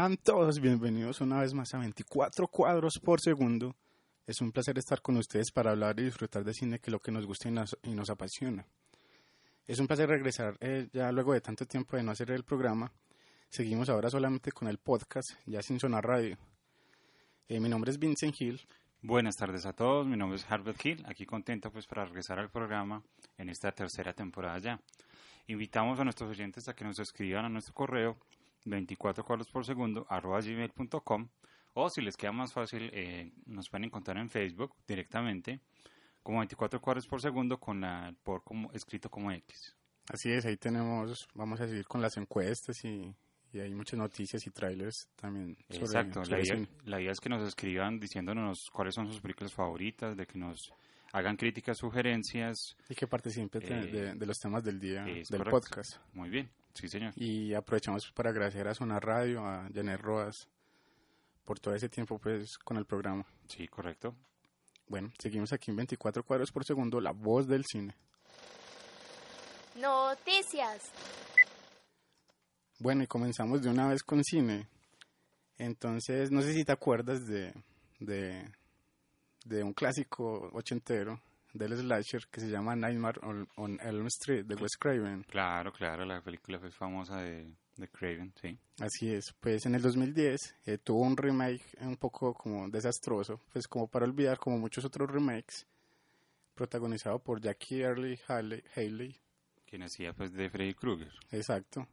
Sean todos bienvenidos una vez más a 24 cuadros por segundo. Es un placer estar con ustedes para hablar y disfrutar de cine, que es lo que nos gusta y nos, y nos apasiona. Es un placer regresar eh, ya luego de tanto tiempo de no hacer el programa. Seguimos ahora solamente con el podcast, ya sin sonar radio. Eh, mi nombre es Vincent Hill. Buenas tardes a todos, mi nombre es Harbert Hill, aquí contento pues para regresar al programa en esta tercera temporada ya. Invitamos a nuestros oyentes a que nos escriban a nuestro correo 24 cuadros por segundo arroba gmail.com o si les queda más fácil eh, nos pueden encontrar en Facebook directamente como 24 cuadros por segundo con la por como escrito como X. Así es, ahí tenemos, vamos a seguir con las encuestas y, y hay muchas noticias y trailers también. Sobre, Exacto, sobre la idea, la idea es que nos escriban diciéndonos cuáles son sus películas favoritas, de que nos hagan críticas, sugerencias. Y que participen de, Eh, de- de los temas del día del correcto. podcast. Muy bien, sí señor. Y aprovechamos para agradecer a Zona Radio, a Janet Roas, por todo ese tiempo pues con el programa. Sí, correcto. Bueno, seguimos aquí en 24 cuadros por segundo, la voz del cine. Noticias. Bueno, y comenzamos de una vez con cine. Entonces, no sé si te acuerdas de, de, de un clásico ochentero del slasher que se llama Nightmare on, on Elm Street de Wes Craven. Claro, claro, la película fue famosa de, de Craven, sí. Así es, pues en el 2010 eh, tuvo un remake un poco como desastroso, pues como para olvidar como muchos otros remakes, protagonizado por Jackie Early Haley, Haley Quien hacía pues de Freddy Krueger. exacto.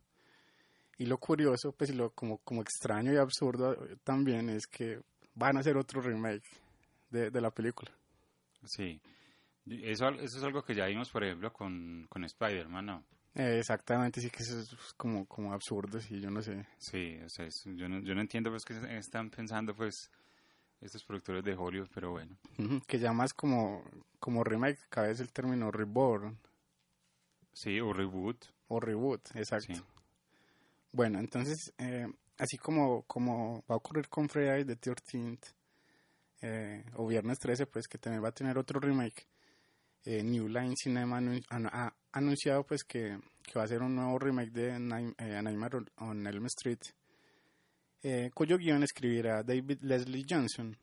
Y lo curioso, pues y lo como, como extraño y absurdo eh, también es que van a hacer otro remake de, de la película. Sí. Eso, eso es algo que ya vimos, por ejemplo, con, con Spider-Man, ¿no? Eh, exactamente, sí que eso es como, como absurdo, sí, yo no sé. Sí, o sea, es- yo, no, yo no entiendo pues que están pensando pues estos productores de Hollywood, pero bueno. Ujú, Que ya más como, como remake, cada vez el término reborn Sí, o reboot. o reboot, exacto. Sí. Bueno, entonces, eh, así como, como va a ocurrir con Friday the 13th eh, o Viernes 13, pues que también va a tener otro remake, eh, New Line Cinema ha anunciado pues que, que va a ser un nuevo remake de Night- eh, Nightmare on- Elm Street, cuyo guion escribirá David Leslie Johnson,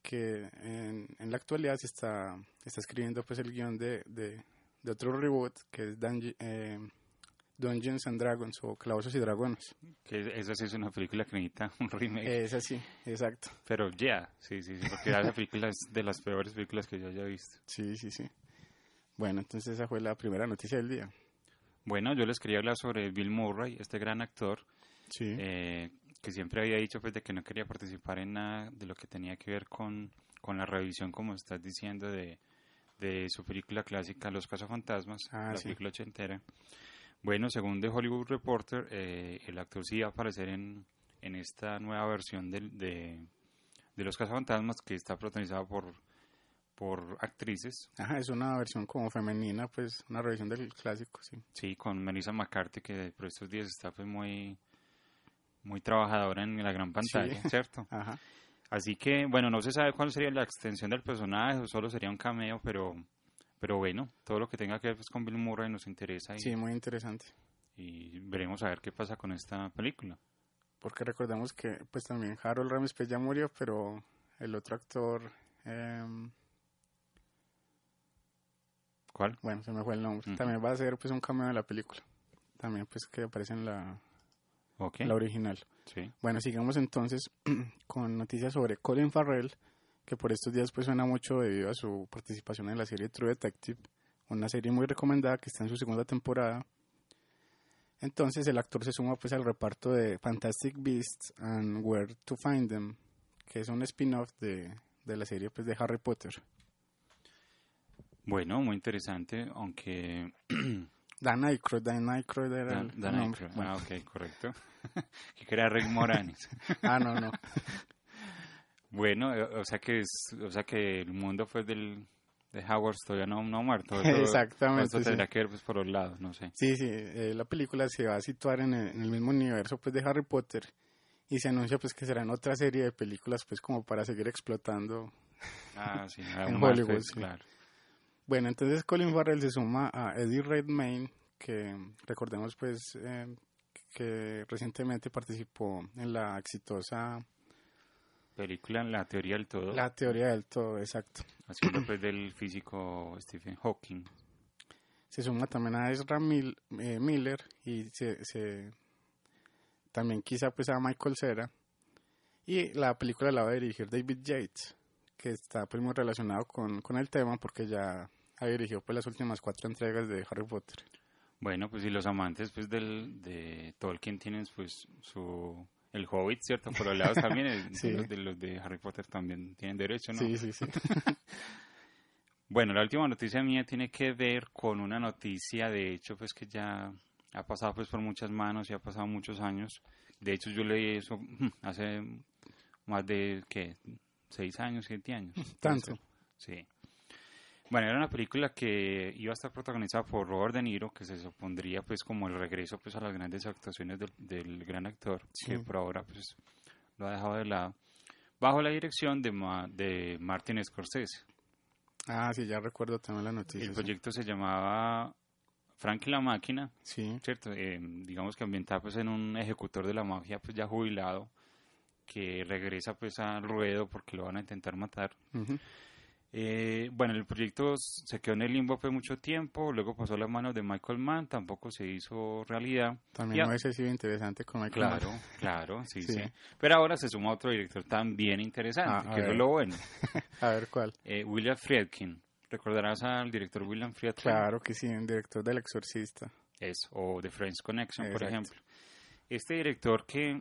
que en, la actualidad se está, está escribiendo pues el guion de, de, de otro reboot que es Dunge- eh, Dungeons and Dragons o Calabozos y Dragones. Que esa sí es una película que necesita un remake. Es así, exacto. Pero ya, sí, sí, sí, porque esa película es de las peores películas que yo haya visto. Sí, sí, sí. Bueno, entonces esa fue la primera noticia del día. Bueno, yo les quería hablar sobre Bill Murray, este gran actor, Sí. eh, que siempre había dicho pues de que no quería participar en nada de lo que tenía que ver con, con la revisión, como estás diciendo, de, de su película clásica Los Cazafantasmas, Ah, la sí. película ochentera. Bueno, según The Hollywood Reporter, eh, el actor sí va a aparecer en, en esta nueva versión del- de, de Los Cazafantasmas, que está protagonizada por, por actrices, Ajá, es una versión como femenina, pues una revisión del clásico, sí. sí, con Melissa McCarthy, que por estos días está pues muy, muy trabajadora en la gran pantalla, Sí. ¿cierto? Ajá. Así que, bueno, no se sabe cuál sería la extensión del personaje, o solo sería un cameo, pero, pero bueno, todo lo que tenga que ver pues, con Bill Murray nos interesa y, Sí, muy interesante. y veremos a ver qué pasa con esta película. Porque recordemos que pues también Harold Ramis pues ya murió, pero el otro actor em, ¿Cuál? Bueno, se me fue el nombre. También va a ser pues un cameo de la película. También pues que aparece en la, Ok. la original. Sí. Bueno, sigamos entonces con noticias sobre Colin Farrell, que por estos días pues suena mucho debido a su participación en la serie True Detective, una serie muy recomendada que está en su segunda temporada. Entonces el actor se suma pues al reparto de Fantastic Beasts and Where to Find Them, que es un spin-off de, de la serie pues de Harry Potter. Bueno, muy interesante, aunque... Dan Aykroyd, Dan Aykroyd era Dan, el Dan nombre. Aykroyd. Bueno. Ah, ok, correcto. que era Rick Moranis. Ah, no, no. Bueno, eh, o sea que es, o sea que el mundo pues del de Howard todavía no, no ha muerto. Exactamente, Esto sí. tendrá que ver pues por los lados, no sé. Sí, sí, eh, la película se va a situar en el, en el mismo universo pues de Harry Potter y se anuncia pues que será en otra serie de películas pues como para seguir explotando. Ah, sí, En más, Hollywood, sí. claro. Bueno, entonces Colin Farrell se suma a Eddie Redmayne que recordemos pues eh, que recientemente participó en la exitosa Película La teoría del todo, La teoría del todo, exacto. haciendo pues del físico Stephen Hawking. Se suma también a Ezra Mil- eh, Miller y se, se- también quizá pues a Michael Cera. Y la película la va a dirigir David Yates, que está pues muy relacionado con, con el tema porque ya ha dirigido pues las últimas cuatro entregas de Harry Potter. Bueno, pues y los amantes pues del, de Tolkien tienen pues su... El Hobbit, ¿cierto? Por los lados también, Sí. los, de, los de Harry Potter también tienen derecho, ¿no? Sí, sí, sí. Bueno, la última noticia mía tiene que ver con una noticia, de hecho, pues que ya ha pasado pues por muchas manos y ha pasado muchos años. De hecho, yo leí eso hace más de, ¿qué? ¿Seis años, siete años? Tanto. Sí. Bueno, era una película que iba a estar protagonizada por Robert De Niro, que se supondría pues como el regreso pues a las grandes actuaciones del, del gran actor, que Sí. por ahora pues lo ha dejado de lado, bajo la dirección de, Ma- de Martin Scorsese. Ah, sí, ya recuerdo también la noticia. El sí. proyecto se llamaba Frank y la máquina, Sí, ¿cierto? Eh, digamos que ambientado pues en un ejecutor de la mafia pues ya jubilado que regresa pues al ruedo porque lo van a intentar matar. ujú, Eh, bueno, el proyecto se quedó en el limbo pues mucho tiempo, luego pasó a las manos de Michael Mann, tampoco se hizo realidad. también hubiese sido interesante con Michael Claro, Mann. claro, sí, sí, Sí. Pero ahora se suma otro director también interesante, Ah, que es lo bueno. A ver cuál. Eh, William Friedkin. ¿Recordarás al director William Friedkin? Claro que sí, un director del Exorcista. Eso, o The Friends Connection, por ejemplo. Este director que,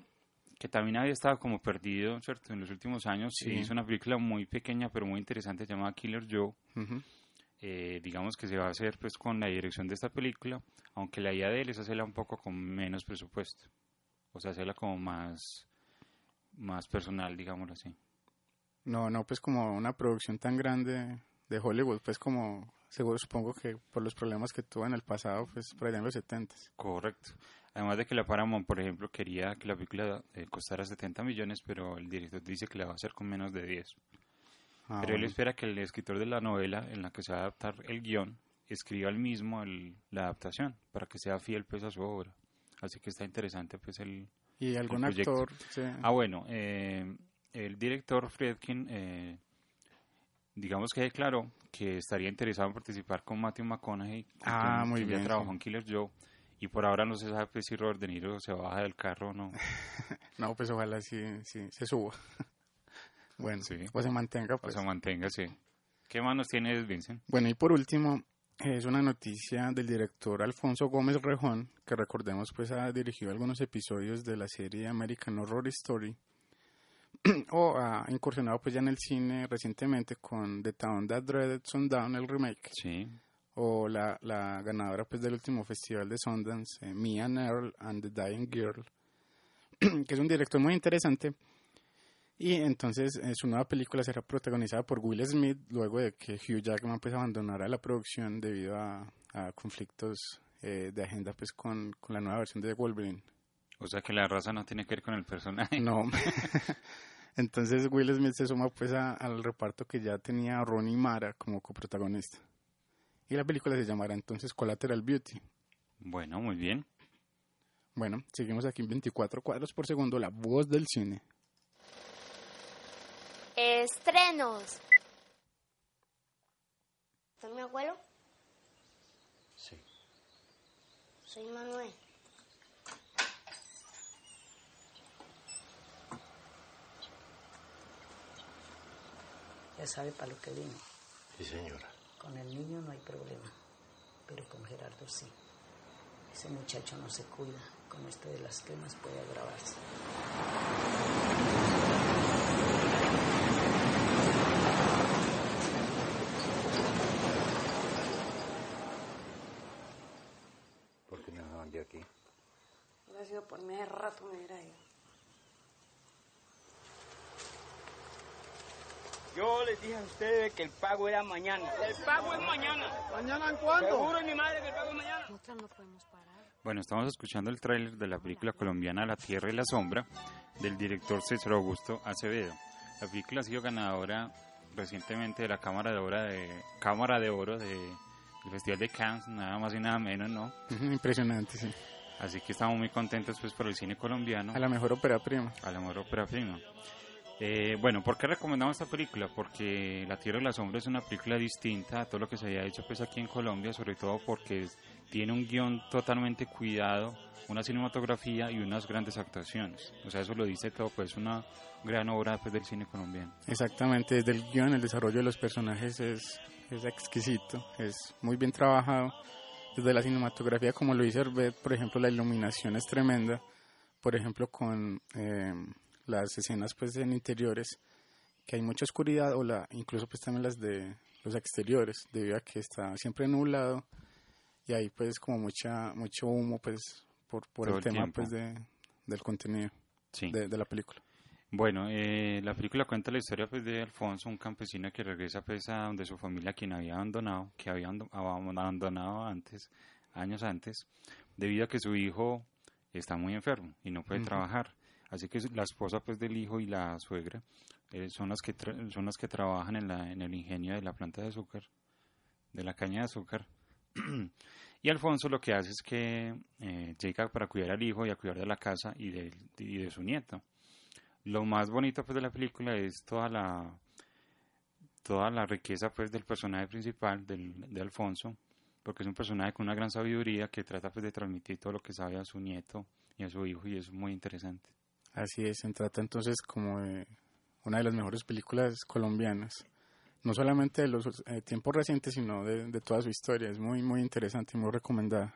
que también había estado como perdido, ¿cierto? En los últimos años, Sí. hizo una película muy pequeña pero muy interesante llamada Killer Joe. Ujú. Eh, digamos que se va a hacer pues con la dirección de esta película, aunque la idea de él es hacerla un poco con menos presupuesto. O sea, hacerla como más, más personal, digámoslo así. No, no, pues como una producción tan grande de Hollywood, pues como seguro supongo que por los problemas que tuvo en el pasado, pues por allá en los 70 Correcto. Además de que la Paramount, por ejemplo, quería que la película eh, costara 70 millones, pero el director dice que la va a hacer con menos de 10. Ah, Pero él espera que el escritor de la novela en la que se va a adaptar el guion escriba el mismo el- la adaptación para que sea fiel pues a su obra. Así que está interesante pues el... ¿Y algún proyecto. actor? Sí. Ah bueno, eh, el director Friedkin eh, digamos que declaró que estaría interesado en participar con Matthew McConaughey, con Ah, muy ya bien, trabajó sí. en Killer Joe y por ahora no se sabe pues, si Robert De Niro se baja del carro o no. No, pues ojalá sí, sí se suba. bueno, Sí. o se mantenga, O pues. sea, manténgase. ¿Qué manos tienes, Vincent? Bueno, y por último, es una noticia del director Alfonso Gómez Rejón, que recordemos pues ha dirigido algunos episodios de la serie American Horror Story, o ha incursionado pues ya en el cine recientemente con The Town That Dreaded Sundown, el remake, Sí. O la, la ganadora pues del último festival de Sundance, eh, Me and Earl and the Dying Girl, que es un director muy interesante. Y entonces eh, su nueva película será protagonizada por Will Smith luego de que Hugh Jackman pues abandonara la producción debido a, a conflictos eh, de agenda pues con, con la nueva versión de Wolverine. O sea que la raza no tiene que ver con el personaje. No. entonces Will Smith se suma pues a- al reparto que ya tenía Ronnie Mara como coprotagonista. Y la película se llamará entonces Collateral Beauty. Bueno, muy bien. Bueno, seguimos aquí en 24 cuadros por segundo, la voz del cine. Estrenos. ¿Está mi abuelo? Soy Manuel. Ya sabe para lo que vino. Sí, señora. Con el niño no hay problema, pero con Gerardo sí. Ese muchacho no se cuida. Con esto de las quemas puede agravarse. ¿Por qué me dejaban yo aquí? Hubiera sido por mí, hace rato me hubiera ido. Yo les dije a ustedes que el pago era mañana. El pago es mañana. ¿Mañana en cuándo? Seguro mi madre que el pago es mañana. Nosotros no podemos parar. Bueno, estamos escuchando el tráiler de la película colombiana La Tierra y la Sombra del director César Augusto Acevedo. La película ha sido ganadora recientemente de la Cámara de Oro de, Cámara de Oro de, del Festival de Cannes, nada más y nada menos, ¿no? Impresionante, sí. Así que estamos muy contentos pues por el cine colombiano. A la mejor ópera prima. A la mejor ópera prima. Eh, bueno, ¿por qué recomendamos esta película? Porque La Tierra y la Sombra es una película distinta a todo lo que se había hecho pues aquí en Colombia, sobre todo porque tiene un guion totalmente cuidado, una cinematografía y unas grandes actuaciones. O sea, eso lo dice todo, pues una gran obra pues, del cine colombiano. Exactamente, desde el guion, el desarrollo de los personajes es, es exquisito, es muy bien trabajado. Desde la cinematografía, como lo dice Herbert, por ejemplo, la iluminación es tremenda. Por ejemplo, con eh, las escenas pues en interiores, que hay mucha oscuridad, o la, incluso pues también las de los exteriores, debido a que está siempre nublado y hay pues como mucha mucho humo pues por, por el el tema pues de, del contenido Sí. de, de la película. Bueno, eh, la película cuenta la historia pues de Alfonso, un campesino que regresa pues a donde su familia quien había abandonado, que había ando- abandonado antes, años antes, debido a que su hijo está muy enfermo y no puede trabajar. Así que la esposa pues del hijo y la suegra eh, son las que tra- son las que trabajan en la en el ingenio de la planta de azúcar, de la caña de azúcar. y Alfonso lo que hace es que eh, llega para cuidar al hijo y a cuidar de la casa y de, y de su nieto. Lo más bonito pues de la película es toda la toda la riqueza pues del personaje principal del, de Alfonso, porque es un personaje con una gran sabiduría que trata pues de transmitir todo lo que sabe a su nieto y a su hijo y es muy interesante. Así es, se trata entonces como de una de las mejores películas colombianas. No solamente de los eh, tiempos recientes, sino de, de toda su historia. Es muy, muy interesante y muy recomendada.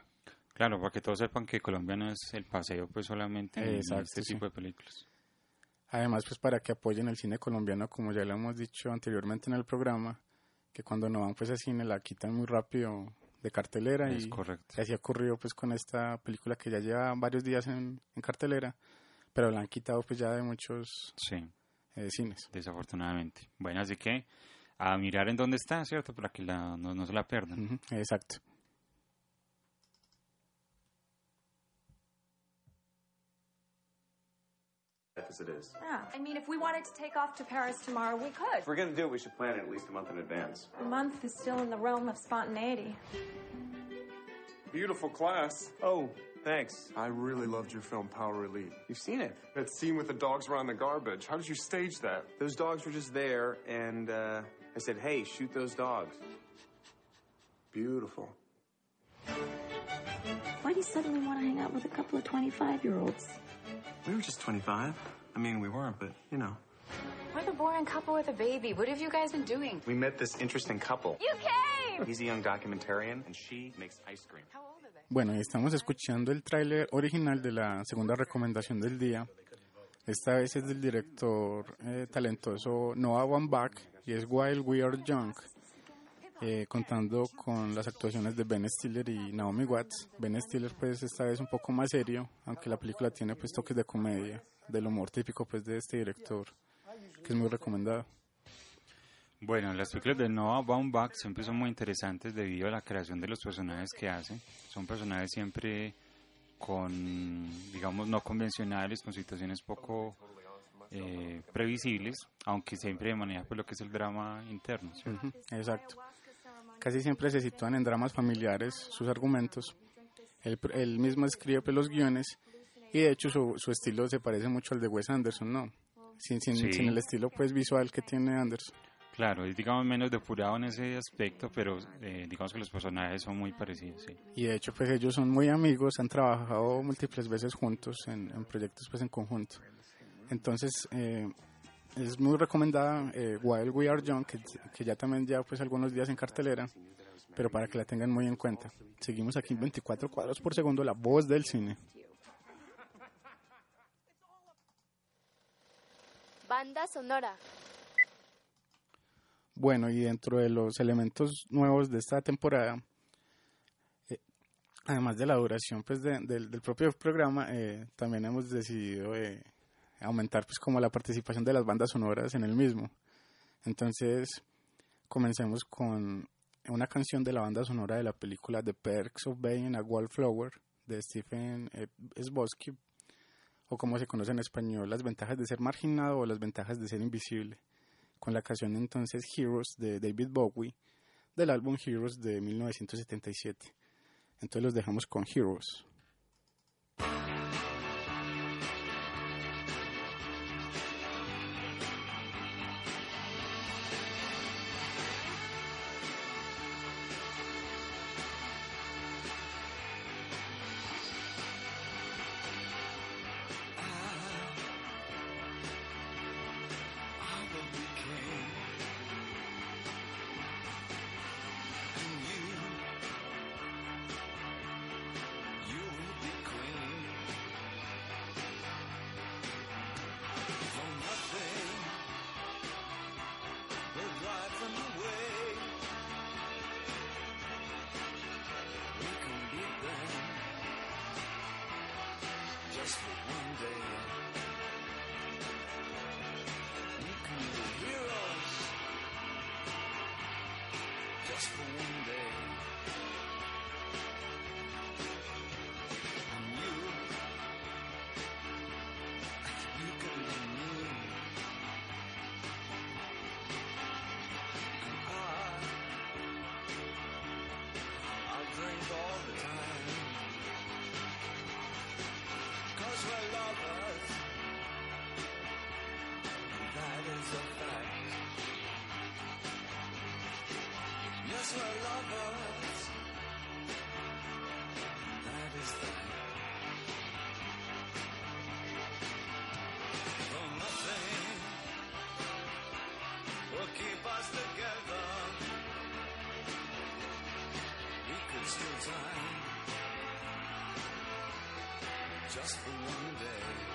Claro, para que todos sepan que Colombia no es el paseo pues solamente en Exacto, este sí. tipo de películas. Además, pues para que apoyen el cine colombiano, como ya lo hemos dicho anteriormente en el programa, que cuando no van pues a cine la quitan muy rápido de cartelera Es y correcto. así ha ocurrido pues con esta película que ya lleva varios días en, en cartelera, pero la han quitado pues ya de muchos Sí, eh, cines. desafortunadamente. Bueno, así que a mirar en dónde está, ¿cierto? Para que la, no, no se la pierdan. Ujú, Exacto. as it is. Yeah. I mean, if we wanted to take off to Paris tomorrow, we could. If we're going to do it, we should plan it at least a month in advance. A month is still in the realm of spontaneity. Beautiful class. Oh, thanks. I really loved your film, Power Elite. You've seen it. That scene with the dogs around the garbage. How did you stage that? Those dogs were just there, and uh, I said, hey, shoot those dogs. Beautiful. Why do you suddenly want to hang out with a couple of 25 year olds? We were just 25. I mean, we weren't, but, you know. We're the boring couple with a baby. What have you guys been doing? We met this interesting couple. You came! He's a young documentarian, and she makes ice cream. Bueno, estamos escuchando el tráiler original de la segunda recomendación del día. Esta vez es del director eh, talentoso Noah Baumbach y es While We Are Young, eh, contando con las actuaciones de Ben Stiller y Naomi Watts. Ben Stiller pues esta vez un poco más serio, aunque la película tiene pues toques de comedia, del humor típico pues de este director, que es muy recomendado. Bueno, las películas de Noah Baumbach siempre son muy interesantes debido a la creación de los personajes que hace. Son personajes siempre con, digamos, no convencionales, con situaciones poco eh, previsibles, aunque siempre de manera pues lo que es el drama interno. Exacto. Casi siempre se sitúan en dramas familiares sus argumentos. Él, él mismo escribe pues, los guiones y de hecho su, su estilo se parece mucho al de Wes Anderson, ¿no? Sin, sin, Sí. sin el estilo pues visual que tiene Anderson. Claro, es digamos menos depurado en ese aspecto, pero eh, digamos que los personajes son muy parecidos, sí. Y de hecho, pues ellos son muy amigos, han trabajado múltiples veces juntos en, en proyectos pues en conjunto. Entonces, eh, es muy recomendada eh, While We Are Young, que, que ya también ya pues algunos días en cartelera, pero para que la tengan muy en cuenta. Seguimos aquí en 24 cuadros por segundo, la voz del cine. Banda sonora. Bueno, y dentro de los elementos nuevos de esta temporada, eh, además de la duración pues de- del, propio programa, eh, también hemos decidido eh, aumentar pues como la participación de las bandas sonoras en el mismo. Entonces, comencemos con una canción de la banda sonora de la película The Perks of Being a Wallflower de Stephen Sbosky, o como se conoce en español, Las ventajas de ser marginado o las ventajas de ser invisible con la canción entonces Heroes de David Bowie del álbum Heroes de 1977. Entonces los dejamos con Heroes. Just Yes, we're lovers. That is that. Though nothing will keep us together. We could steal time just for one day.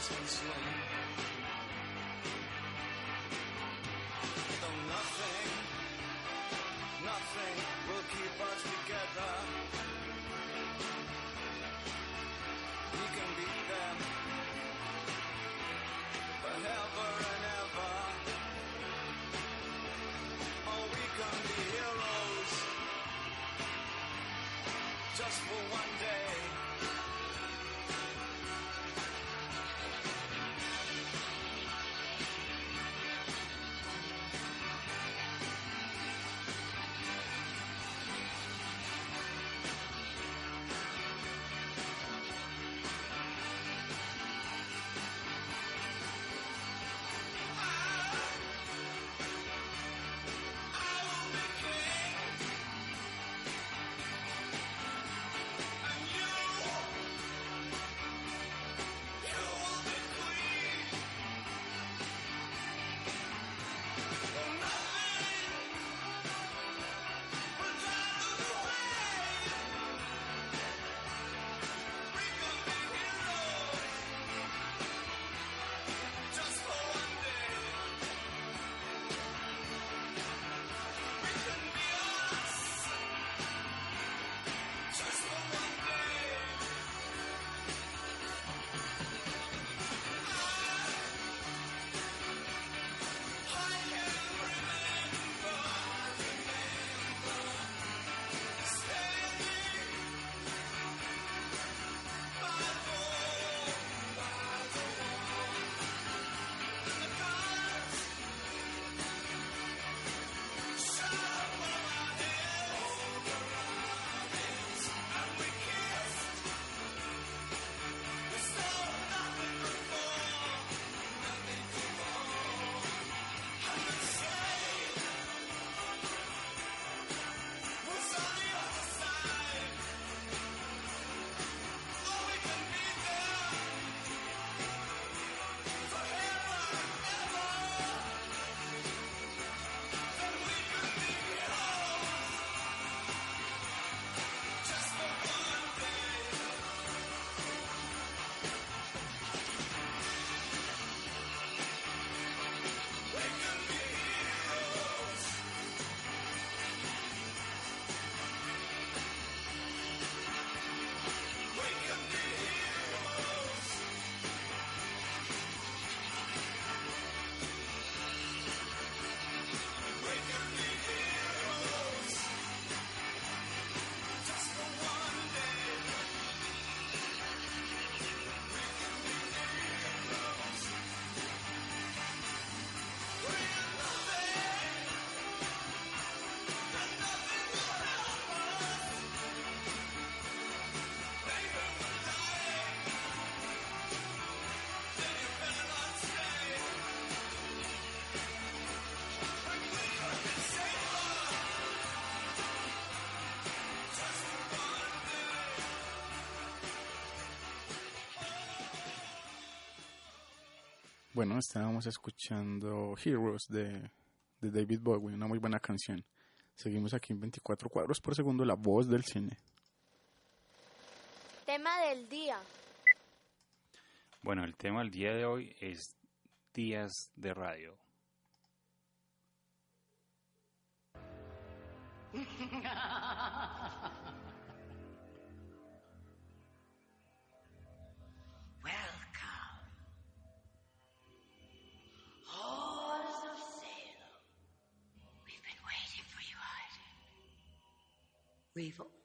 Dolphins can Bueno, estábamos escuchando Heroes de, de David Bowie, una muy buena canción. Seguimos aquí en 24 cuadros por segundo, la voz del cine. Tema del día. Bueno, el tema del día de hoy es días de radio. evil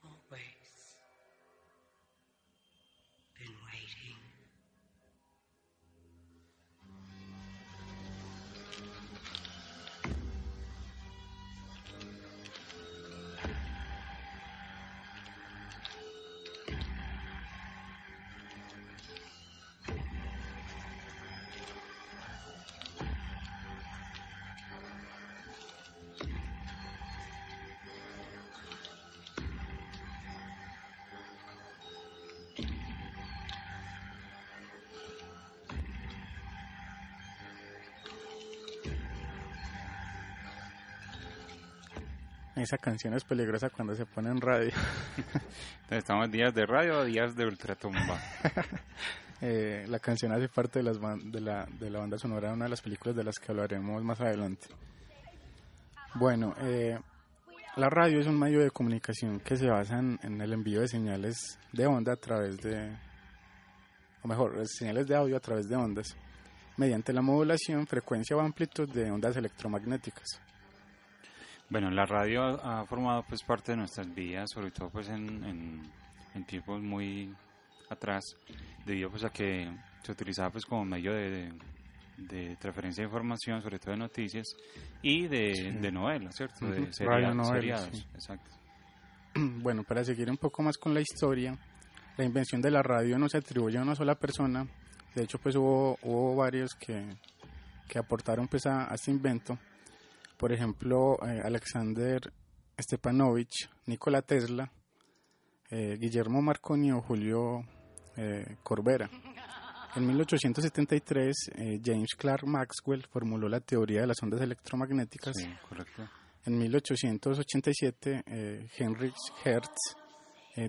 Esa canción es peligrosa cuando se pone en radio. Entonces, ¿estamos días de radio o días de ultratumba? Eh, la canción hace parte de, las de, la, de la banda sonora de una de las películas de las que hablaremos más adelante. Bueno, eh, la radio es un medio de comunicación que se basa en, en el envío de señales de onda a través de, o mejor, eh, señales de audio a través de ondas, mediante la modulación, frecuencia o amplitud de ondas electromagnéticas. Bueno, la radio ha, ha formado pues parte de nuestras vidas, sobre todo pues en, en, en tiempos muy atrás, debido pues a que se utilizaba pues como medio de, de transferencia de información, sobre todo de noticias y de, Sí. de novelas, ¿cierto? De seria- seriados, sí. exacto. Bueno, para seguir un poco más con la historia, la invención de la radio no se atribuye a una sola persona. De hecho, pues hubo, hubo varios que, que aportaron pues a, a este invento. Por ejemplo, eh, Alexander Stepanovich, Nikola Tesla, eh, Guillermo Marconi o Julio eh, Corbera. En 1873, eh, James Clerk Maxwell formuló la teoría de las ondas electromagnéticas. Sí, correcto. En 1887, eh, Heinrich Hertz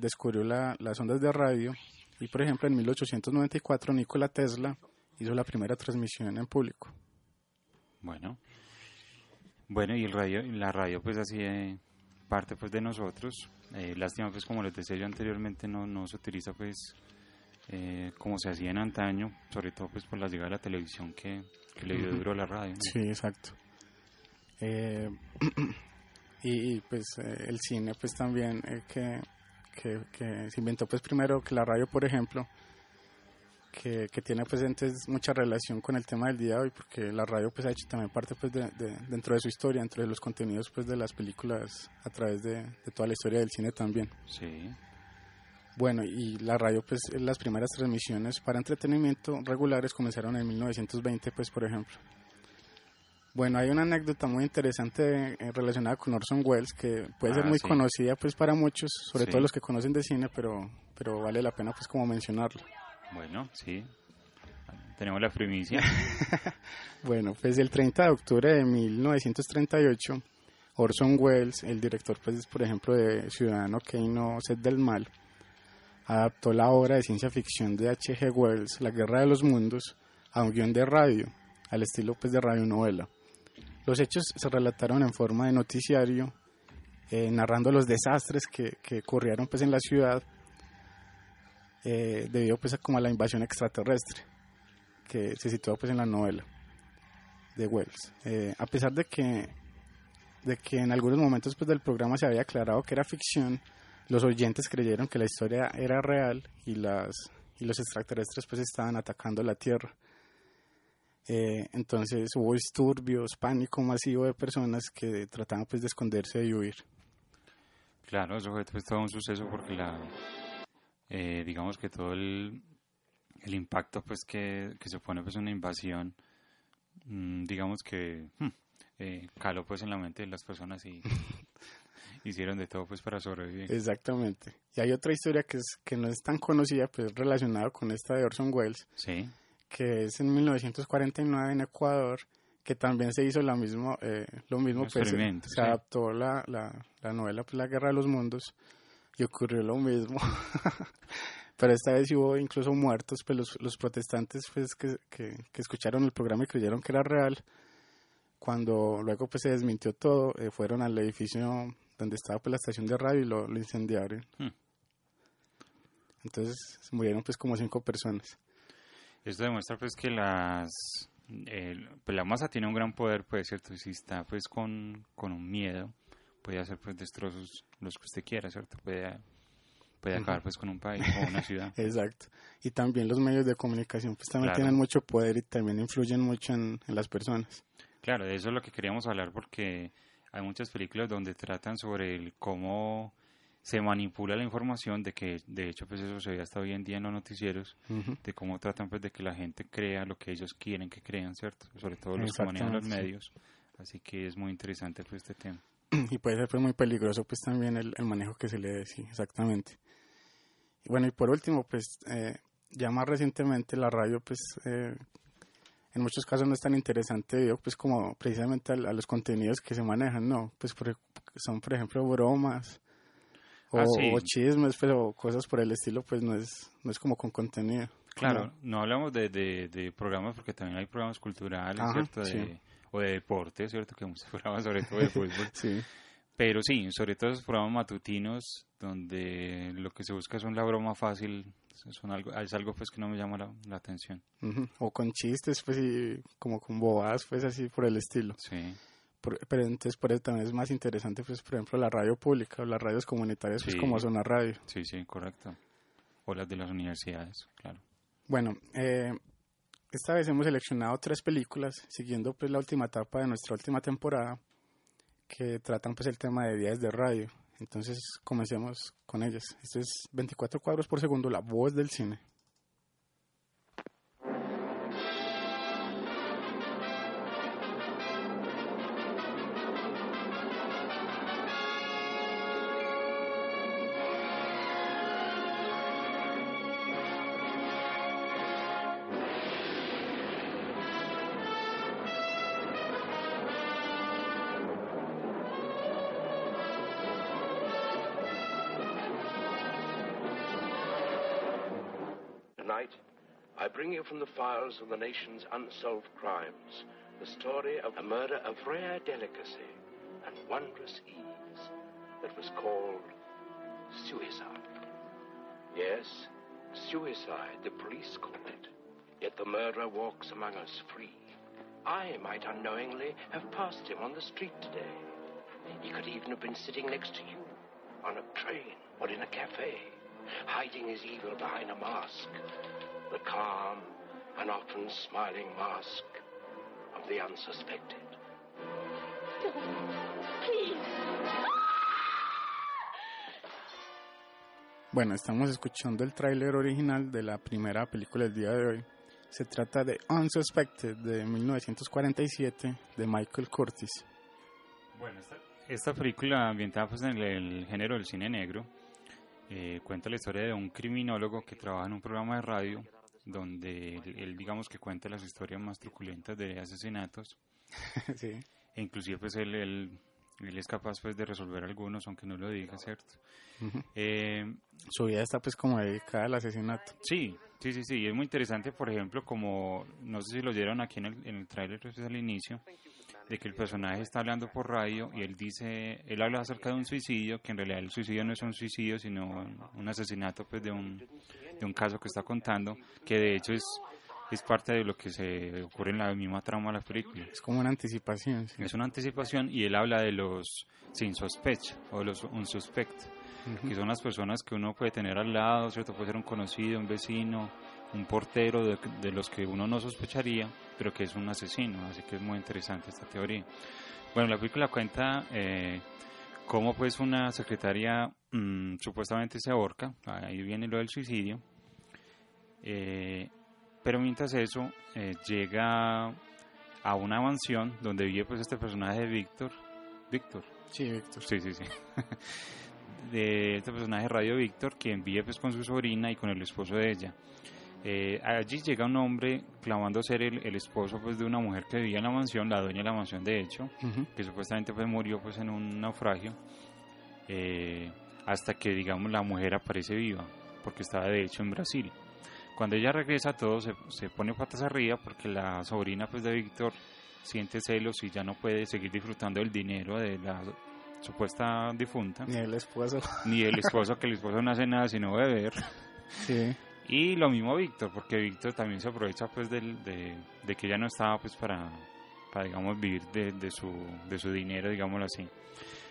descubrió la- las ondas de radio y, por ejemplo, en 1894 Nikola Tesla hizo la primera transmisión en público. Bueno. Bueno, y el radio, la radio pues así de parte pues de nosotros. Eh, lástima pues como les decía yo anteriormente no, no se utiliza pues eh, como se hacía en antaño, sobre todo pues por la llegada de la televisión que, que le dio duro a la radio. ¿no? Sí, exacto. Eh, y, y, pues eh, el cine pues también eh, que, que, que se inventó pues primero que la radio por ejemplo que, que tiene pues entonces mucha relación con el tema del día de hoy porque la radio pues ha hecho también parte pues de, de- dentro de su historia dentro de los contenidos pues de las películas a través de, de toda la historia del cine también Sí. bueno y la radio pues las primeras transmisiones para entretenimiento regulares comenzaron en 1920 pues por ejemplo bueno, hay una anécdota muy interesante eh, relacionada con Orson Welles que puede ser Ah, muy sí. conocida pues para muchos, sobre Sí. todo los que conocen de cine, pero pero vale la pena pues como mencionarlo. Bueno, sí. Tenemos la primicia. Bueno, pues el 30 de octubre de 1938, Orson Welles, el director pues por ejemplo de Ciudadano Kane o Sed del Mal, adaptó la obra de ciencia ficción de H.G. Wells, La Guerra de los Mundos, a un guion de radio, al estilo pues de radionovela. Los hechos se relataron en forma de noticiario, eh, narrando los desastres que, que ocurrieron pues en la ciudad eh, debido pues a, como a la invasión extraterrestre que se sitúa pues en la novela de Wells. Eh, a pesar de que de que en algunos momentos pues del programa se había aclarado que era ficción, los oyentes creyeron que la historia era real y las y los extraterrestres pues estaban atacando la Tierra. Eh, entonces hubo disturbios, pánico masivo de personas que trataban pues de esconderse y huir. Claro, eso fue pues, todo un suceso porque la, eh, digamos que todo el, el impacto pues que, que supone pues una invasión, mm, digamos que hmm, eh, caló pues en la mente de las personas y hicieron de todo pues para sobrevivir. Exactamente. Y hay otra historia que es que no es tan conocida, pues relacionada con esta de Orson Welles, Sí. que es en 1949 en Ecuador, que también se hizo la mismo, eh, lo mismo, pues, se, experimento, se sí. adaptó la, la, la novela pues, La Guerra de los Mundos y ocurrió lo mismo. Pero esta vez hubo incluso muertos, pues los, los protestantes pues, que, que, que escucharon el programa y creyeron que era real, cuando luego pues se desmintió todo, eh, fueron al edificio donde estaba pues la estación de radio y lo, lo incendiaron. Hmm. Entonces murieron pues como cinco personas. Esto demuestra pues que las pues, la masa tiene un gran poder, pues cierto, y si está pues con, con un miedo, puede hacer pues destrozos los que usted quiera, ¿cierto? Puede, puede acabar pues con un país o una ciudad. Exacto. Y también los medios de comunicación pues también Claro. tienen mucho poder y también influyen mucho en, en las personas. Claro, de eso es lo que queríamos hablar porque hay muchas películas donde tratan sobre el cómo se manipula la información, de que de hecho pues eso se ve hasta hoy en día en los noticieros, de cómo tratan pues de que la gente crea lo que ellos quieren que crean, ¿cierto? Sobre todo los que manejan los medios. Así que es muy interesante pues este tema. y puede ser pues muy peligroso pues también el, el manejo que se le dé, sí, exactamente. Y bueno, y por último, pues eh, ya más recientemente la radio pues eh, en muchos casos no es tan interesante debido pues como precisamente a, los contenidos que se manejan, ¿no? Pues por- son por ejemplo bromas o, Ah, sí. o chismes, pero cosas por el estilo pues no es, no es como con contenido. Claro, no hablamos de, de, de programas porque también hay programas culturales, Ajá, ¿cierto? De, sí. O de deporte, ¿cierto? Que muchos programas sobre todo de fútbol. Sí. Pero sí, sobre todo esos programas matutinos donde lo que se busca es la broma fácil, son algo, es algo pues que no me llama la, la atención. O con chistes, pues, y como con bobadas, pues, así por el estilo. Sí. Por- pero entonces, por eso también es más interesante, pues, por ejemplo, la radio pública o las radios comunitarias, pues, como Zona Radio. Sí, sí, correcto. O las de las universidades, claro. Bueno, eh, esta vez hemos seleccionado tres películas, siguiendo, pues, la última etapa de nuestra última temporada, que tratan, pues, el tema de días de radio. Entonces, comencemos con ellas. Esto es 24 cuadros por segundo, la voz del cine. You from the files of the nation's unsolved crimes the story of a murder of rare delicacy and wondrous ease that was called suicide. Yes, suicide, the police call it. Yet the murderer walks among us free. I might unknowingly have passed him on the street today. He could even have been sitting next to you on a train or in a cafe, hiding his evil behind a mask. The calm and often smiling mask of the unsuspected. Bueno, estamos escuchando el tráiler original de la primera película del día de hoy. Se trata de Unsuspected de 1947 de Michael Curtis. Bueno, esta, esta película ambientada pues, en el, el género del cine negro eh, cuenta la historia de un criminólogo que trabaja en un programa de radio donde él, él, digamos que cuenta las historias más truculentas de asesinatos. sí. E inclusive pues él, él, él es capaz pues de resolver algunos aunque no lo diga, ¿cierto? Eh, Su vida está pues como dedicada al asesinato. Sí, sí, sí, sí. Es muy interesante, por ejemplo, como, no sé si lo dieron aquí en el, en el tráiler pues, al inicio, de que el personaje está hablando por radio y él dice, él habla acerca de un suicidio, que en realidad el suicidio no es un suicidio, sino un asesinato pues de un, de un caso que está contando, que de hecho es, es parte de lo que se ocurre en la misma trama de la película. Es como una anticipación. sí. Es una anticipación y él habla de los sin sospecha o los unsuspect, Ujú. que son las personas que uno puede tener al lado, ¿cierto? Puede ser un conocido, un vecino, un portero de, de los que uno no sospecharía, pero que es un asesino, así que es muy interesante esta teoría. Bueno, la película cuenta eh, cómo pues una secretaria mm, supuestamente se ahorca, ahí viene lo del suicidio, eh, pero mientras eso eh, llega a una mansión donde vive pues este personaje de Víctor, Víctor, Sí, Víctor. Sí, sí, sí. de este personaje Radio Víctor, que vive pues con su sobrina y con el esposo de ella. Eh, allí llega un hombre clamando ser el, el esposo pues de una mujer que vivía en la mansión, la dueña de la mansión de hecho, que supuestamente pues murió pues en un naufragio, eh, hasta que digamos la mujer aparece viva, porque estaba de hecho en Brasil. Cuando ella regresa todo se, se pone patas arriba porque la sobrina pues de Víctor siente celos y ya no puede seguir disfrutando del dinero de la supuesta difunta. Ni el esposo. Ni el esposo, que el esposo no hace nada sino beber. Sí. Y lo mismo Víctor, porque Víctor también se aprovecha pues del, de, de que ella no estaba pues para, para digamos vivir de, de su, de su dinero, digámoslo así.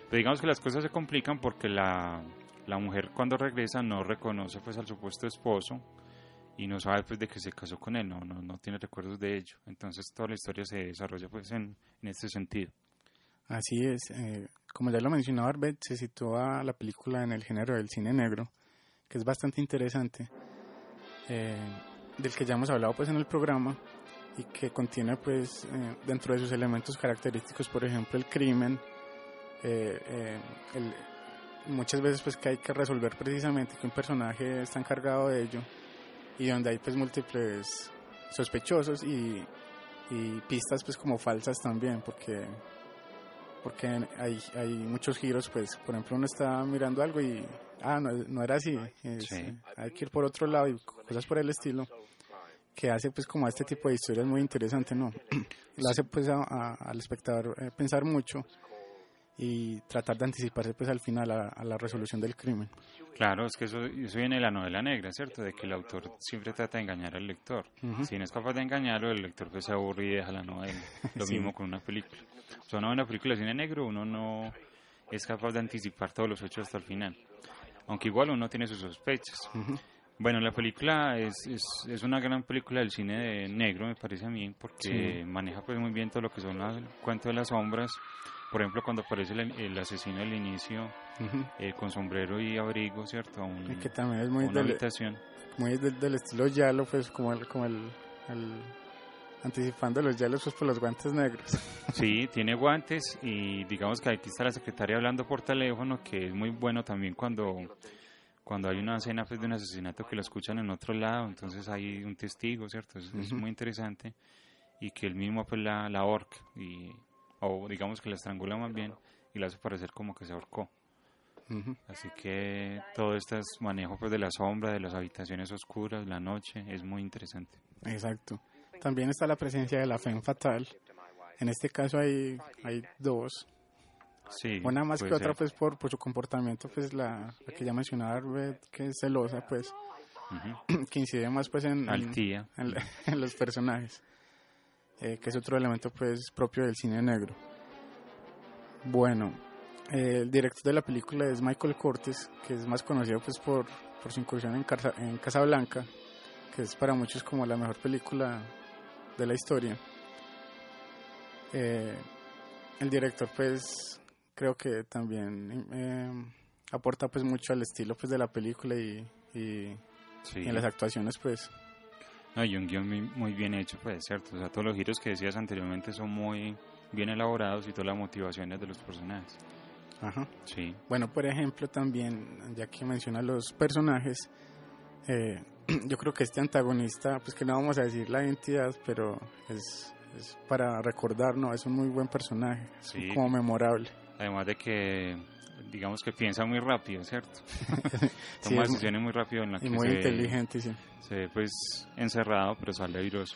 Pero digamos que las cosas se complican porque la, la mujer cuando regresa no reconoce pues al supuesto esposo y no sabe pues de que se casó con él, no, no, no tiene recuerdos de ello. Entonces toda la historia se desarrolla pues en, en este sentido. Así es, eh, como ya lo mencionaba Arbet, se sitúa la película en el género del cine negro, que es bastante interesante, eh, del que ya hemos hablado pues en el programa y que contiene pues eh, dentro de sus elementos característicos, por ejemplo, el crimen, eh, eh, el- muchas veces pues que hay que resolver precisamente que un personaje está encargado de ello y donde hay pues múltiples sospechosos y, y pistas pues como falsas también porque porque hay, hay muchos giros, pues, por ejemplo, uno está mirando algo y, ah, no, no era así, es, Sí. eh, hay que ir por otro lado y cosas por el estilo, que hace, pues, como a este tipo de historias muy interesante, ¿no? Lo hace, pues, a- a- al espectador eh, pensar mucho y tratar de anticiparse, pues, al final a, a la resolución del crimen. Claro, es que eso, eso viene de la novela negra, ¿cierto? De que el autor siempre trata de engañar al lector. Si no es capaz de engañarlo, el lector pues se aburre y deja la novela. Lo Sí. mismo con una película. O sea, una película de cine negro, uno no es capaz de anticipar todos los hechos hasta el final. Aunque igual uno tiene sus sospechas. Bueno, la película es, es, es una gran película del cine de negro, me parece a mí, porque Sí. maneja pues muy bien todo lo que son los cuentos de las sombras. Por ejemplo, cuando aparece el, el asesino al inicio, Ujú. eh, con sombrero y abrigo, ¿cierto? A un- Y que también es muy una del, habitación. muy del, del estilo Yalo, pues, como el, como el, el- anticipando los Yalos, pues, por los guantes negros. Sí, tiene guantes y digamos que aquí está la secretaria hablando por teléfono, que es muy bueno también cuando, cuando hay una escena pues, de un asesinato que lo escuchan en otro lado, entonces hay un testigo, ¿cierto? Es, es muy interesante y que él mismo pues la, la ahorca y, o digamos que la estrangula más bien y la hace parecer como que se ahorcó. Así que todo este es manejo pues de la sombra, de las habitaciones oscuras, la noche, es muy interesante. Exacto. También está la presencia de la femme fatal. En este caso hay, hay dos. Sí, Una más que otra, ser. pues por, por su comportamiento, pues la, la que ya mencionaba Arbet, que es celosa, pues, que incide más pues en, en, Altía. en la- en los personajes, eh, que es otro elemento pues propio del cine negro. Bueno, eh, el director de la película es Michael Cortes, que es más conocido pues por, por su incursión en, Casa, en Casablanca, que es para muchos como la mejor película de la historia. Eh, el director pues creo que también eh, aporta pues mucho al estilo pues de la película y, y- Sí. y en las actuaciones pues No, y un guion muy, muy bien hecho, pues, ¿cierto? O sea, todos los giros que decías anteriormente son muy bien elaborados y todas las motivaciones de los personajes. Ajá. Sí. Bueno, por ejemplo, también, ya que menciona los personajes, eh, yo creo que este antagonista, pues que no vamos a decir la identidad, pero es, es para recordar, ¿no? Es un muy buen personaje, es Sí. como memorable. Además de que, digamos que piensa muy rápido, ¿cierto? Toma decisiones muy rápido en la que y muy se, inteligente, sí. se ve pues encerrado, pero sale airoso.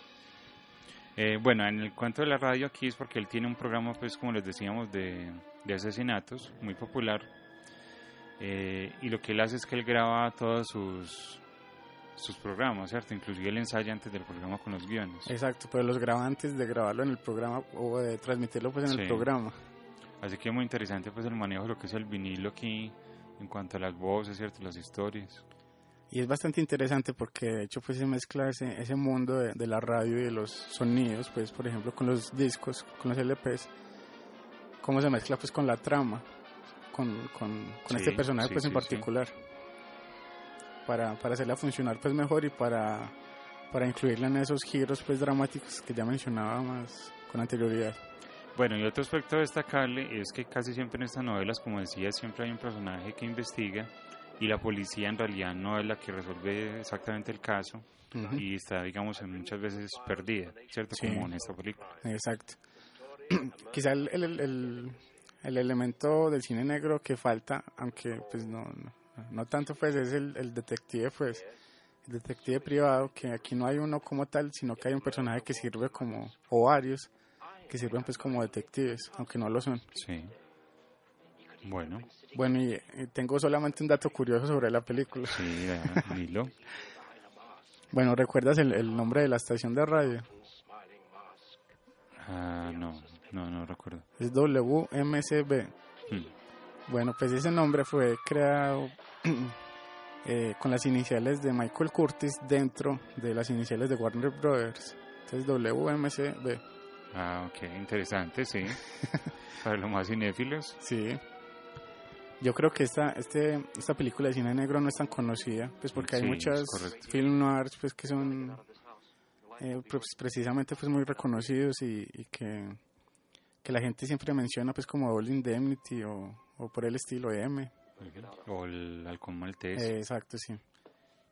Eh, bueno, en el cuento de la radio aquí es porque él tiene un programa, pues como les decíamos, de, de asesinatos, muy popular. Eh, y lo que él hace es que él graba todos sus, sus programas, ¿cierto? Inclusive él ensaya antes del programa con los guiones. Exacto, pero los graba antes de grabarlo en el programa o de transmitirlo pues en Sí. el programa. Así que muy interesante pues el manejo de lo que es el vinilo aquí en cuanto a las voces, ¿cierto? Las historias. Y es bastante interesante porque de hecho pues se mezcla ese, ese mundo de, de la radio y de los sonidos, pues por ejemplo con los discos, con los LPs, cómo se mezcla pues con la trama, con, con, con este personaje sí, pues en particular, para, para hacerla funcionar pues mejor y para, para incluirla en esos giros pues dramáticos que ya mencionaba más con anterioridad. Bueno, y otro aspecto destacable es que casi siempre en estas novelas, como decía, siempre hay un personaje que investiga y la policía en realidad no es la que resuelve exactamente el caso Ujú. y está, digamos, en muchas veces perdida, ¿cierto? Sí. Como en esta película. Exacto. Quizá el, el, el- el elemento del cine negro que falta, aunque pues no, no, no tanto pues es el, el detective pues, el detective privado, que aquí no hay uno como tal, sino que hay un personaje que sirve como, o varios, que sirven pues como detectives, aunque no lo son. Sí. Bueno, Bueno, y, tengo solamente un dato curioso sobre la película. sí, dilo. Bueno, ¿recuerdas el, el nombre de la estación de radio? Ah, no, no, no recuerdo. Es WMCB. Hmm. Bueno, pues ese nombre fue creado eh, con las iniciales de Michael Curtis dentro de las iniciales de Warner Brothers. Entonces WMCB. Ah, ok, interesante, sí. Para los más cinéfilos. Sí. Yo creo que esta, este, esta película de cine negro no es tan conocida, pues porque hay Sí, muchas film noirs pues que son eh, pues, precisamente pues muy reconocidos y, y que, que la gente siempre menciona pues como All Indemnity o, o por el estilo M. O el halcón maltés. Eh, exacto, sí.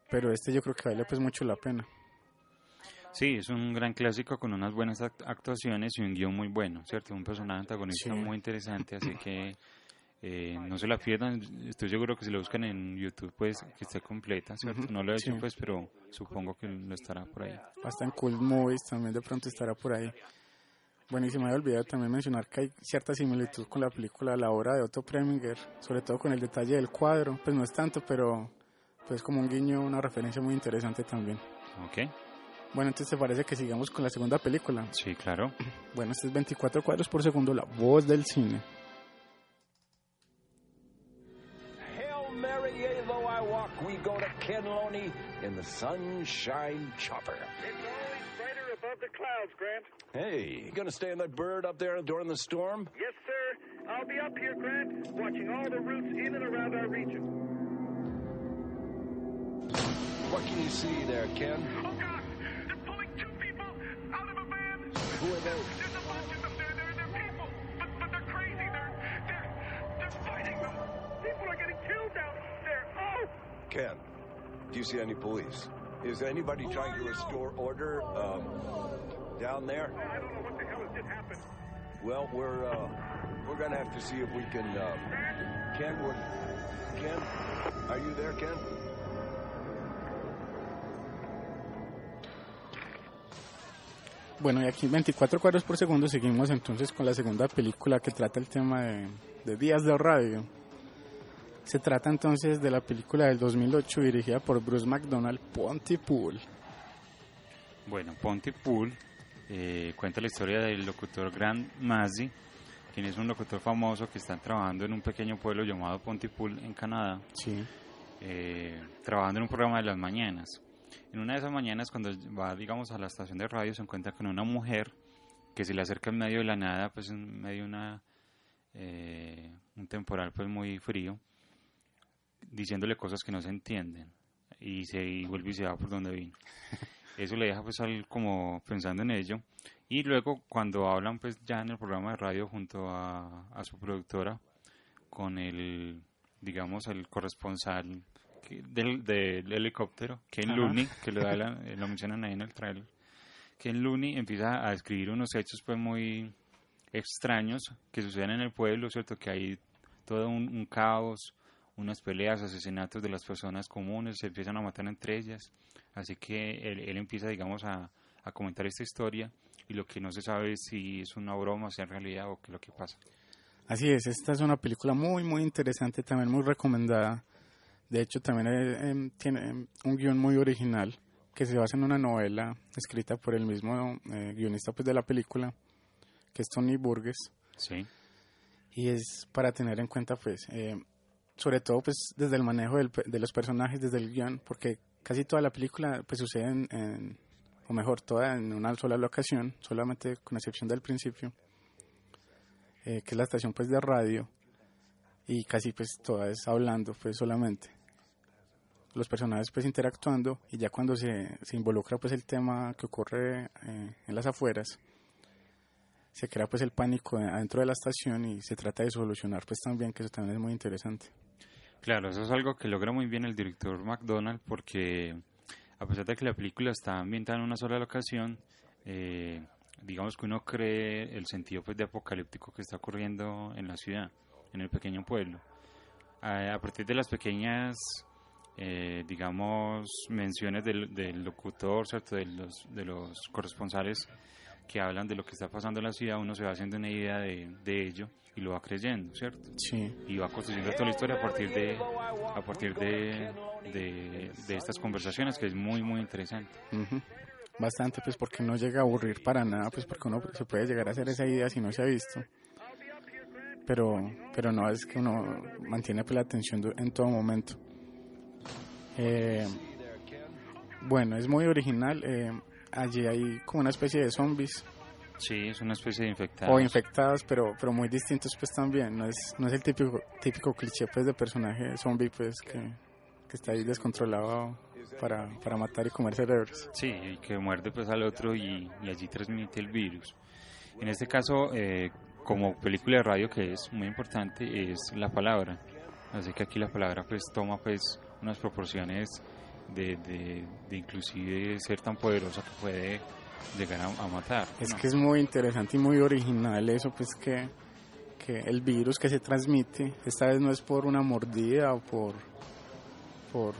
Pero este yo creo que vale pues mucho la pena. Sí, es un gran clásico con unas buenas act- actuaciones y un guion muy bueno, ¿cierto? Un personaje antagonista Sí. muy interesante, así que eh, no se la pierdan. Estoy seguro que si lo buscan en YouTube, pues que esté completa, ¿cierto? Ujú, No lo he hecho, sí. pues, pero supongo que lo estará por ahí. Hasta en Cool Movies también de pronto estará por ahí. Bueno, y se me había olvidado también mencionar que hay cierta similitud con la película La obra de Otto Preminger, sobre todo con el detalle del cuadro, pues no es tanto, pero pues como un guiño, una referencia muy interesante también. ¿Ok? Bueno, entonces te parece que sigamos con la segunda película. Sí, claro. Bueno, este es 24 cuadros por segundo, la voz del cine. Hail Mary, yea, though I walk, we go to Ken Loney in the Sunshine Chopper. It's always brighter above the clouds, Grant. Hey, you gonna stay in that bird up there during the storm? Yes, sir. I'll be up here, Grant, watching all the routes in and around our region. What can you see there, Ken? Oh, God! They're pulling two people out of a van! Who are they? There's a bunch of them there. They're, they're people, but, but they're crazy. They're, they're, they're fighting them. People are getting killed down there. Oh! Ken, do you see any police? Is anybody trying to restore order um, down there? I don't know what the hell has just happened. Well, we're uh, we're gonna have to see if we can. Uh, Ken, we're Ken, are you there, Ken? Bueno, y aquí en 24 cuadros por segundo seguimos entonces con la segunda película que trata el tema de, de días de radio. Se trata entonces de la película del 2008 dirigida por Bruce McDonald, Pontypool. Bueno, Pontypool eh, cuenta la historia del locutor Grant Massey, quien es un locutor famoso que está trabajando en un pequeño pueblo llamado Pontypool en Canadá, Sí. eh, trabajando en un programa de las mañanas. En una de esas mañanas, cuando va, digamos, a la estación de radio, se encuentra con una mujer que se le acerca en medio de la nada, pues en medio de una, eh, un temporal pues muy frío, diciéndole cosas que no se entienden y se y vuelve y se va por donde vino. Eso le deja pues al, como pensando en ello y luego cuando hablan pues ya en el programa de radio junto a, a su productora con el digamos el corresponsal que- del, del helicóptero Ken. Looney que lo, da la- lo mencionan ahí en el trailer Ken Looney empieza a describir unos hechos pues muy extraños que suceden en el pueblo, ¿cierto? Que hay todo un, un caos, unas peleas, asesinatos de las personas comunes, se empiezan a matar entre ellas. Así que él, él empieza, digamos, a, a comentar esta historia y lo que no se sabe es si es una broma, si es realidad o qué es lo que pasa. Así es, esta es una película muy, muy interesante, también muy recomendada. De hecho, también eh, em, tiene em, un guion muy original que se basa en una novela escrita por el mismo eh, guionista pues, de la película, que es Tony Burgess. Sí. Y es para tener en cuenta, pues, eh, sobre todo pues desde el manejo del de los personajes, desde el guion, porque casi toda la película pues sucede en, en- o mejor, toda en una sola locación, solamente con excepción del principio, eh, que es la estación pues de radio, y casi pues toda es hablando pues solamente. Los personajes pues interactuando y ya cuando se, se involucra pues el tema que ocurre eh, en las afueras, se crea pues el pánico adentro de la estación y se trata de solucionar pues también que eso también es muy interesante. Claro, eso es algo que logra muy bien el director McDonald porque a pesar de que la película está ambientada en una sola locación, eh, digamos que uno cree el sentido pues de apocalíptico que está ocurriendo en la ciudad, en el pequeño pueblo. A, a partir de las pequeñas, eh, digamos, menciones del, del locutor, ¿cierto? De los, de los corresponsales que hablan de lo que está pasando en la ciudad, uno se va haciendo una idea de, de ello y lo va creyendo, ¿cierto? Sí. Y va construyendo toda la historia a partir de a partir de, de, de estas conversaciones, que es muy, muy interesante. Bastante, pues porque no llega a aburrir para nada, pues porque uno se puede llegar a hacer esa idea si no se ha visto. Pero, pero no, es que uno mantiene pues la atención en todo momento. Eh, bueno, es muy original. eh, allí hay como una especie de zombies Sí, es una especie de infectados. o infectados, pero, pero muy distintos pues también. No es, no es el típico, típico cliché pues de personaje zombie pues que, que está ahí descontrolado para, para matar y comer cerebros. Sí, y que muerde pues al otro y, y allí transmite el virus. En este caso, eh, como película de radio que es muy importante, es la palabra. Así que aquí la palabra pues toma pues unas proporciones de, de, de inclusive ser tan poderosa que puede llegar a, a matar. Es ¿no? que es muy interesante y muy original eso, pues que, que el virus que se transmite, esta vez no es por una mordida o por, por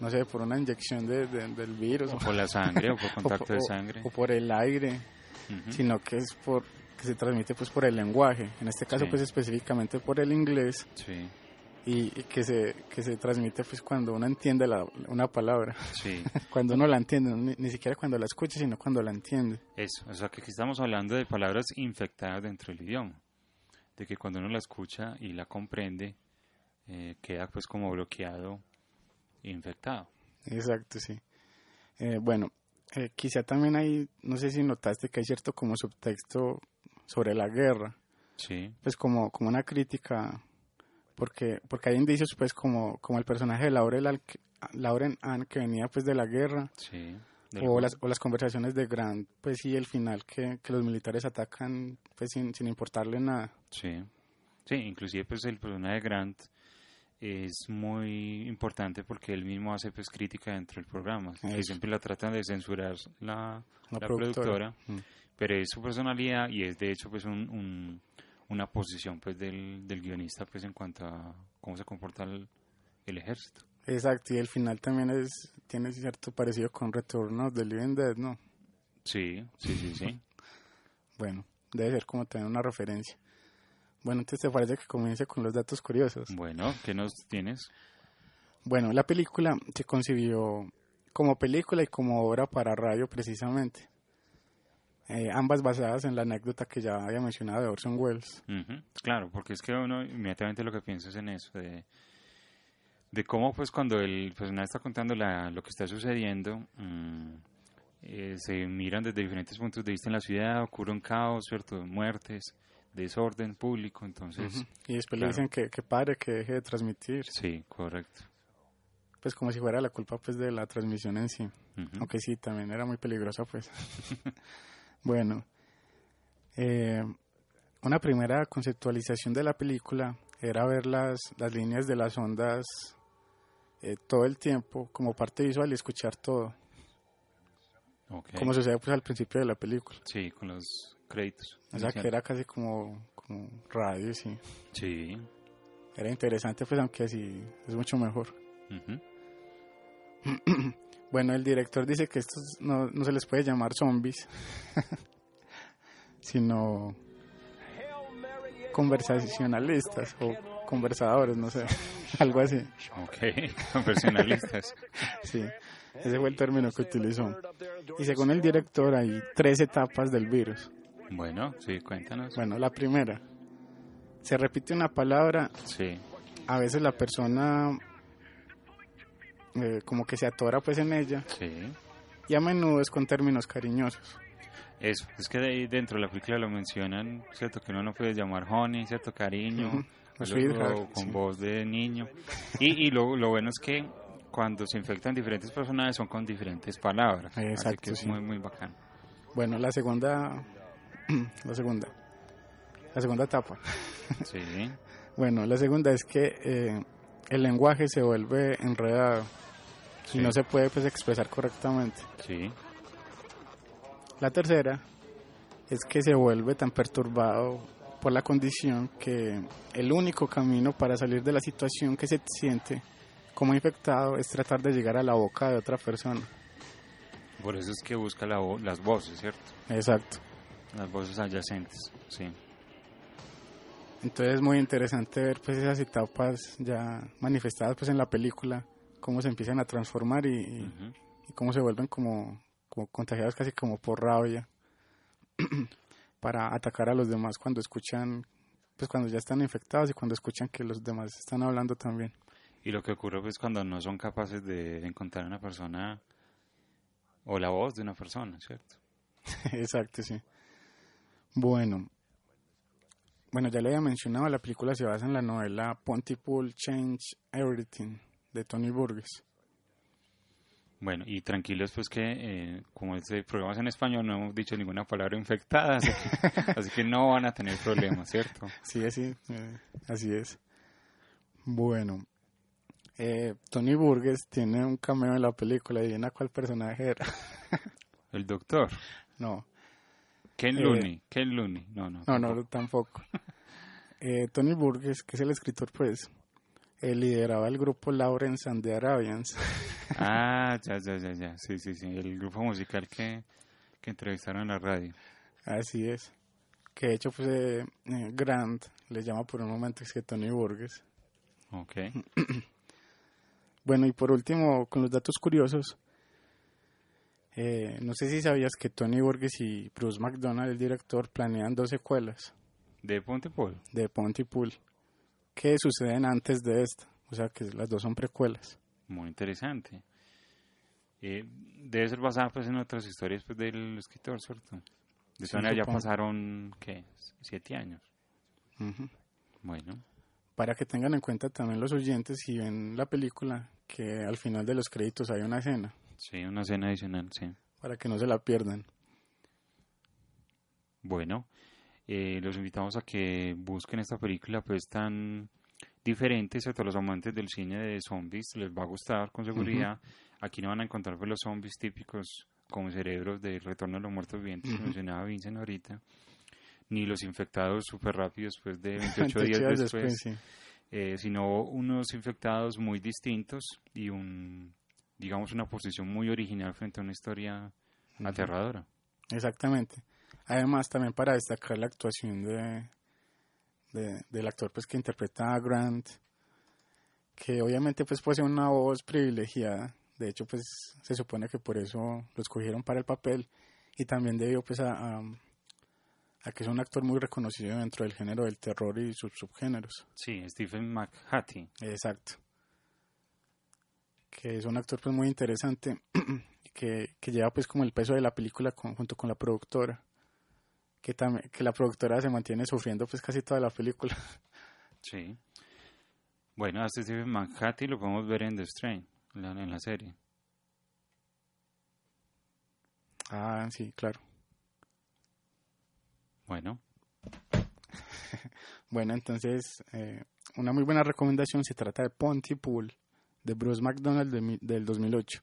no sé, por una inyección de, de- del virus. O por la sangre, o por contacto de sangre. O por el aire, sino que es por que se transmite pues por el lenguaje, en este caso Sí. pues específicamente por el inglés Sí, y, y que se que se transmite pues cuando uno entiende la, una palabra, sí. cuando uno la entiende, ni, ni siquiera cuando la escucha, sino cuando la entiende. Eso, o sea que aquí estamos hablando de palabras infectadas dentro del idioma, de que cuando uno la escucha y la comprende, eh, queda pues como bloqueado e infectado. Exacto, sí. Eh, bueno, eh, quizá también hay, no sé si notaste que hay cierto como subtexto sobre la guerra, Sí, pues como, como una crítica, porque, porque hay indicios pues como, como el personaje de Laurel, Al- Lauren Ann que venía pues de la guerra, sí. o las, o las conversaciones de Grant, pues y el final que, que los militares atacan pues sin, sin importarle nada. Sí, sí, inclusive pues el personaje de Grant es muy importante porque él mismo hace pues crítica dentro del programa, que siempre la tratan de censurar la, La la productora. productora, Mm. pero es su personalidad y es de hecho pues un, un- una posición pues del, del guionista pues en cuanto a cómo se comporta el, el ejército. Exacto, y el final también es tiene cierto parecido con Return of the Living Dead, ¿no? Sí, sí, sí, sí. Bueno, debe ser como tener una referencia. Bueno, entonces te parece que comience con los datos curiosos. Bueno, ¿qué nos tienes? Bueno, la película se concibió como película y como obra para radio precisamente. Eh, ambas basadas en la anécdota que ya había mencionado de Orson Welles. Claro, porque es que uno inmediatamente lo que piensa es en eso, de, de cómo pues cuando el personaje está contando la, lo que está sucediendo, mm, eh, se miran desde diferentes puntos de vista en la ciudad, ocurre un caos, ¿cierto? Muertes, desorden público, entonces... Y después le dicen que, que pare, que deje de transmitir. Sí, correcto. Pues como si fuera la culpa pues de la transmisión en sí. Aunque sí, también era muy peligrosa pues. bueno, eh, una primera conceptualización de la película era ver las, las líneas de las ondas eh, todo el tiempo como parte visual y escuchar todo. Ok. Como sucede pues al principio de la película. Sí, con los créditos. O sea que era casi como, como radio, sí. Sí. Era interesante pues aunque así es mucho mejor. Bueno, el director dice que estos no, no se les puede llamar zombies, sino conversacionalistas o conversadores, no sé, algo así. Ok, conversacionalistas. Sí, ese fue el término que utilizó. Y según el director hay tres etapas del virus. Bueno, sí, cuéntanos. Bueno, la primera, se repite una palabra, Sí, a veces la persona eh, como que se atora pues en ella sí. y a menudo es con términos cariñosos. Eso, es que de ahí dentro de la película lo mencionan, ¿cierto? Que uno no puede llamar honey, ¿cierto? Cariño, o Sweetheart, luego con sí. voz de niño. Y, y lo, lo bueno es que cuando se infectan diferentes personajes son con diferentes palabras. así Exacto, que es sí. muy, muy bacano. Bueno, la segunda, la segunda, la segunda etapa. Sí, Bueno, la segunda es que eh, el lenguaje se vuelve enredado y no se puede pues expresar correctamente. Sí. La tercera es que se vuelve tan perturbado por la condición que el único camino para salir de la situación que se siente como infectado es tratar de llegar a la boca de otra persona. Por eso es que busca la vo- las voces, ¿cierto? Exacto. Las voces adyacentes, sí. Entonces es muy interesante ver pues esas etapas ya manifestadas pues en la película, cómo se empiezan a transformar y, y- y cómo se vuelven como, como contagiados casi como por rabia para atacar a los demás cuando escuchan, pues cuando ya están infectados y cuando escuchan que los demás están hablando también. Y lo que ocurre pues cuando no son capaces de encontrar una persona o la voz de una persona, ¿cierto? Exacto, sí. Bueno, bueno, ya le había mencionado, la película se basa en la novela Pontypool Change Everything de Tony Burgess. Bueno, y tranquilos pues que eh, como este programa es en español no hemos dicho ninguna palabra infectada, así que, así que no van a tener problemas, ¿cierto? Sí, así, eh, así es. Bueno, eh, Tony Burgess tiene un cameo en la película y a cuál personaje era. El doctor. No. Ken Eh, Looney, Ken Looney, no, no. No, no, tampoco. Eh, Tony Burgess, que es el escritor, pues, eh, lideraba el grupo Lawrence and the Arabians. Ah, ya, ya, ya, ya, sí, sí, sí, el grupo musical que, que entrevistaron en la radio. Así es. Que de hecho, pues, eh, eh, Grant le llama por un momento es que Tony Burgess. Ok. Bueno, y por último, con los datos curiosos, eh, no sé si sabías que Tony Burgess y Bruce McDonald, el director, planean dos secuelas ¿De Pontypool? de Pontypool que suceden antes de esta. O sea, que las dos son precuelas. Muy interesante. Eh, debe ser basada pues en otras historias pues del escritor, ¿cierto? De maneras ya pasaron, ¿qué? Siete años. Ujú. Bueno, Para que tengan en cuenta también los oyentes, si ven la película, que al final de los créditos hay una escena, sí, una escena adicional, sí. para que no se la pierdan. Bueno, eh, los invitamos a que busquen esta película pues tan diferente, ¿cierto? A los amantes del cine de zombies les va a gustar con seguridad. Aquí no van a encontrar pues, los zombies típicos como cerebros de Retorno a los Muertos Vivientes que Ujú. mencionaba Vincent ahorita, ni los infectados súper rápidos pues de 28 28 días días después, después, sí. eh, sino unos infectados muy distintos y un digamos una posición muy original frente a una historia aterradora. Exactamente. Además, también para destacar la actuación de, de- del actor pues que interpreta a Grant, que obviamente pues posee una voz privilegiada. De hecho, pues se supone que por eso lo escogieron para el papel y también debido pues a, a, a que es un actor muy reconocido dentro del género del terror y sus subgéneros. Sí, Stephen McHattie. Exacto. Que es un actor pues muy interesante que, que lleva pues como el peso de la película con- junto con la productora. Que también que la productora se mantiene sufriendo pues casi toda la película. Sí. Bueno, a Stephen Manhattan lo podemos ver en The Strain, en la, en la serie. Ah, sí, claro. Bueno, Bueno, entonces eh, una muy buena recomendación se trata de Pontypool de Bruce McDonald de del 2008.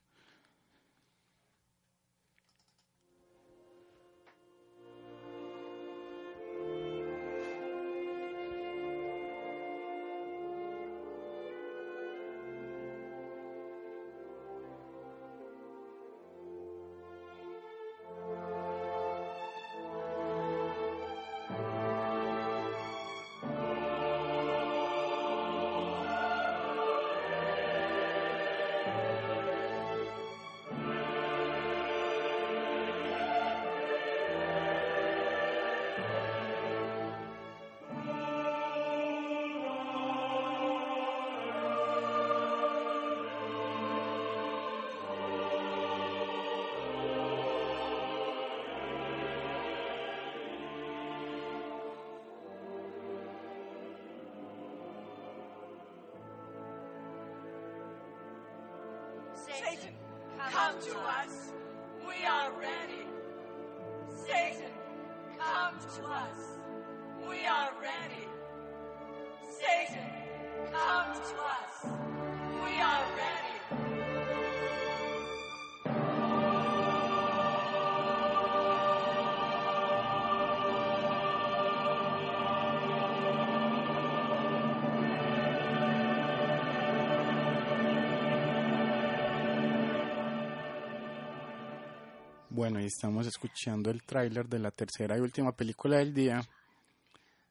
Bueno, y estamos escuchando el tráiler de la tercera y última película del día.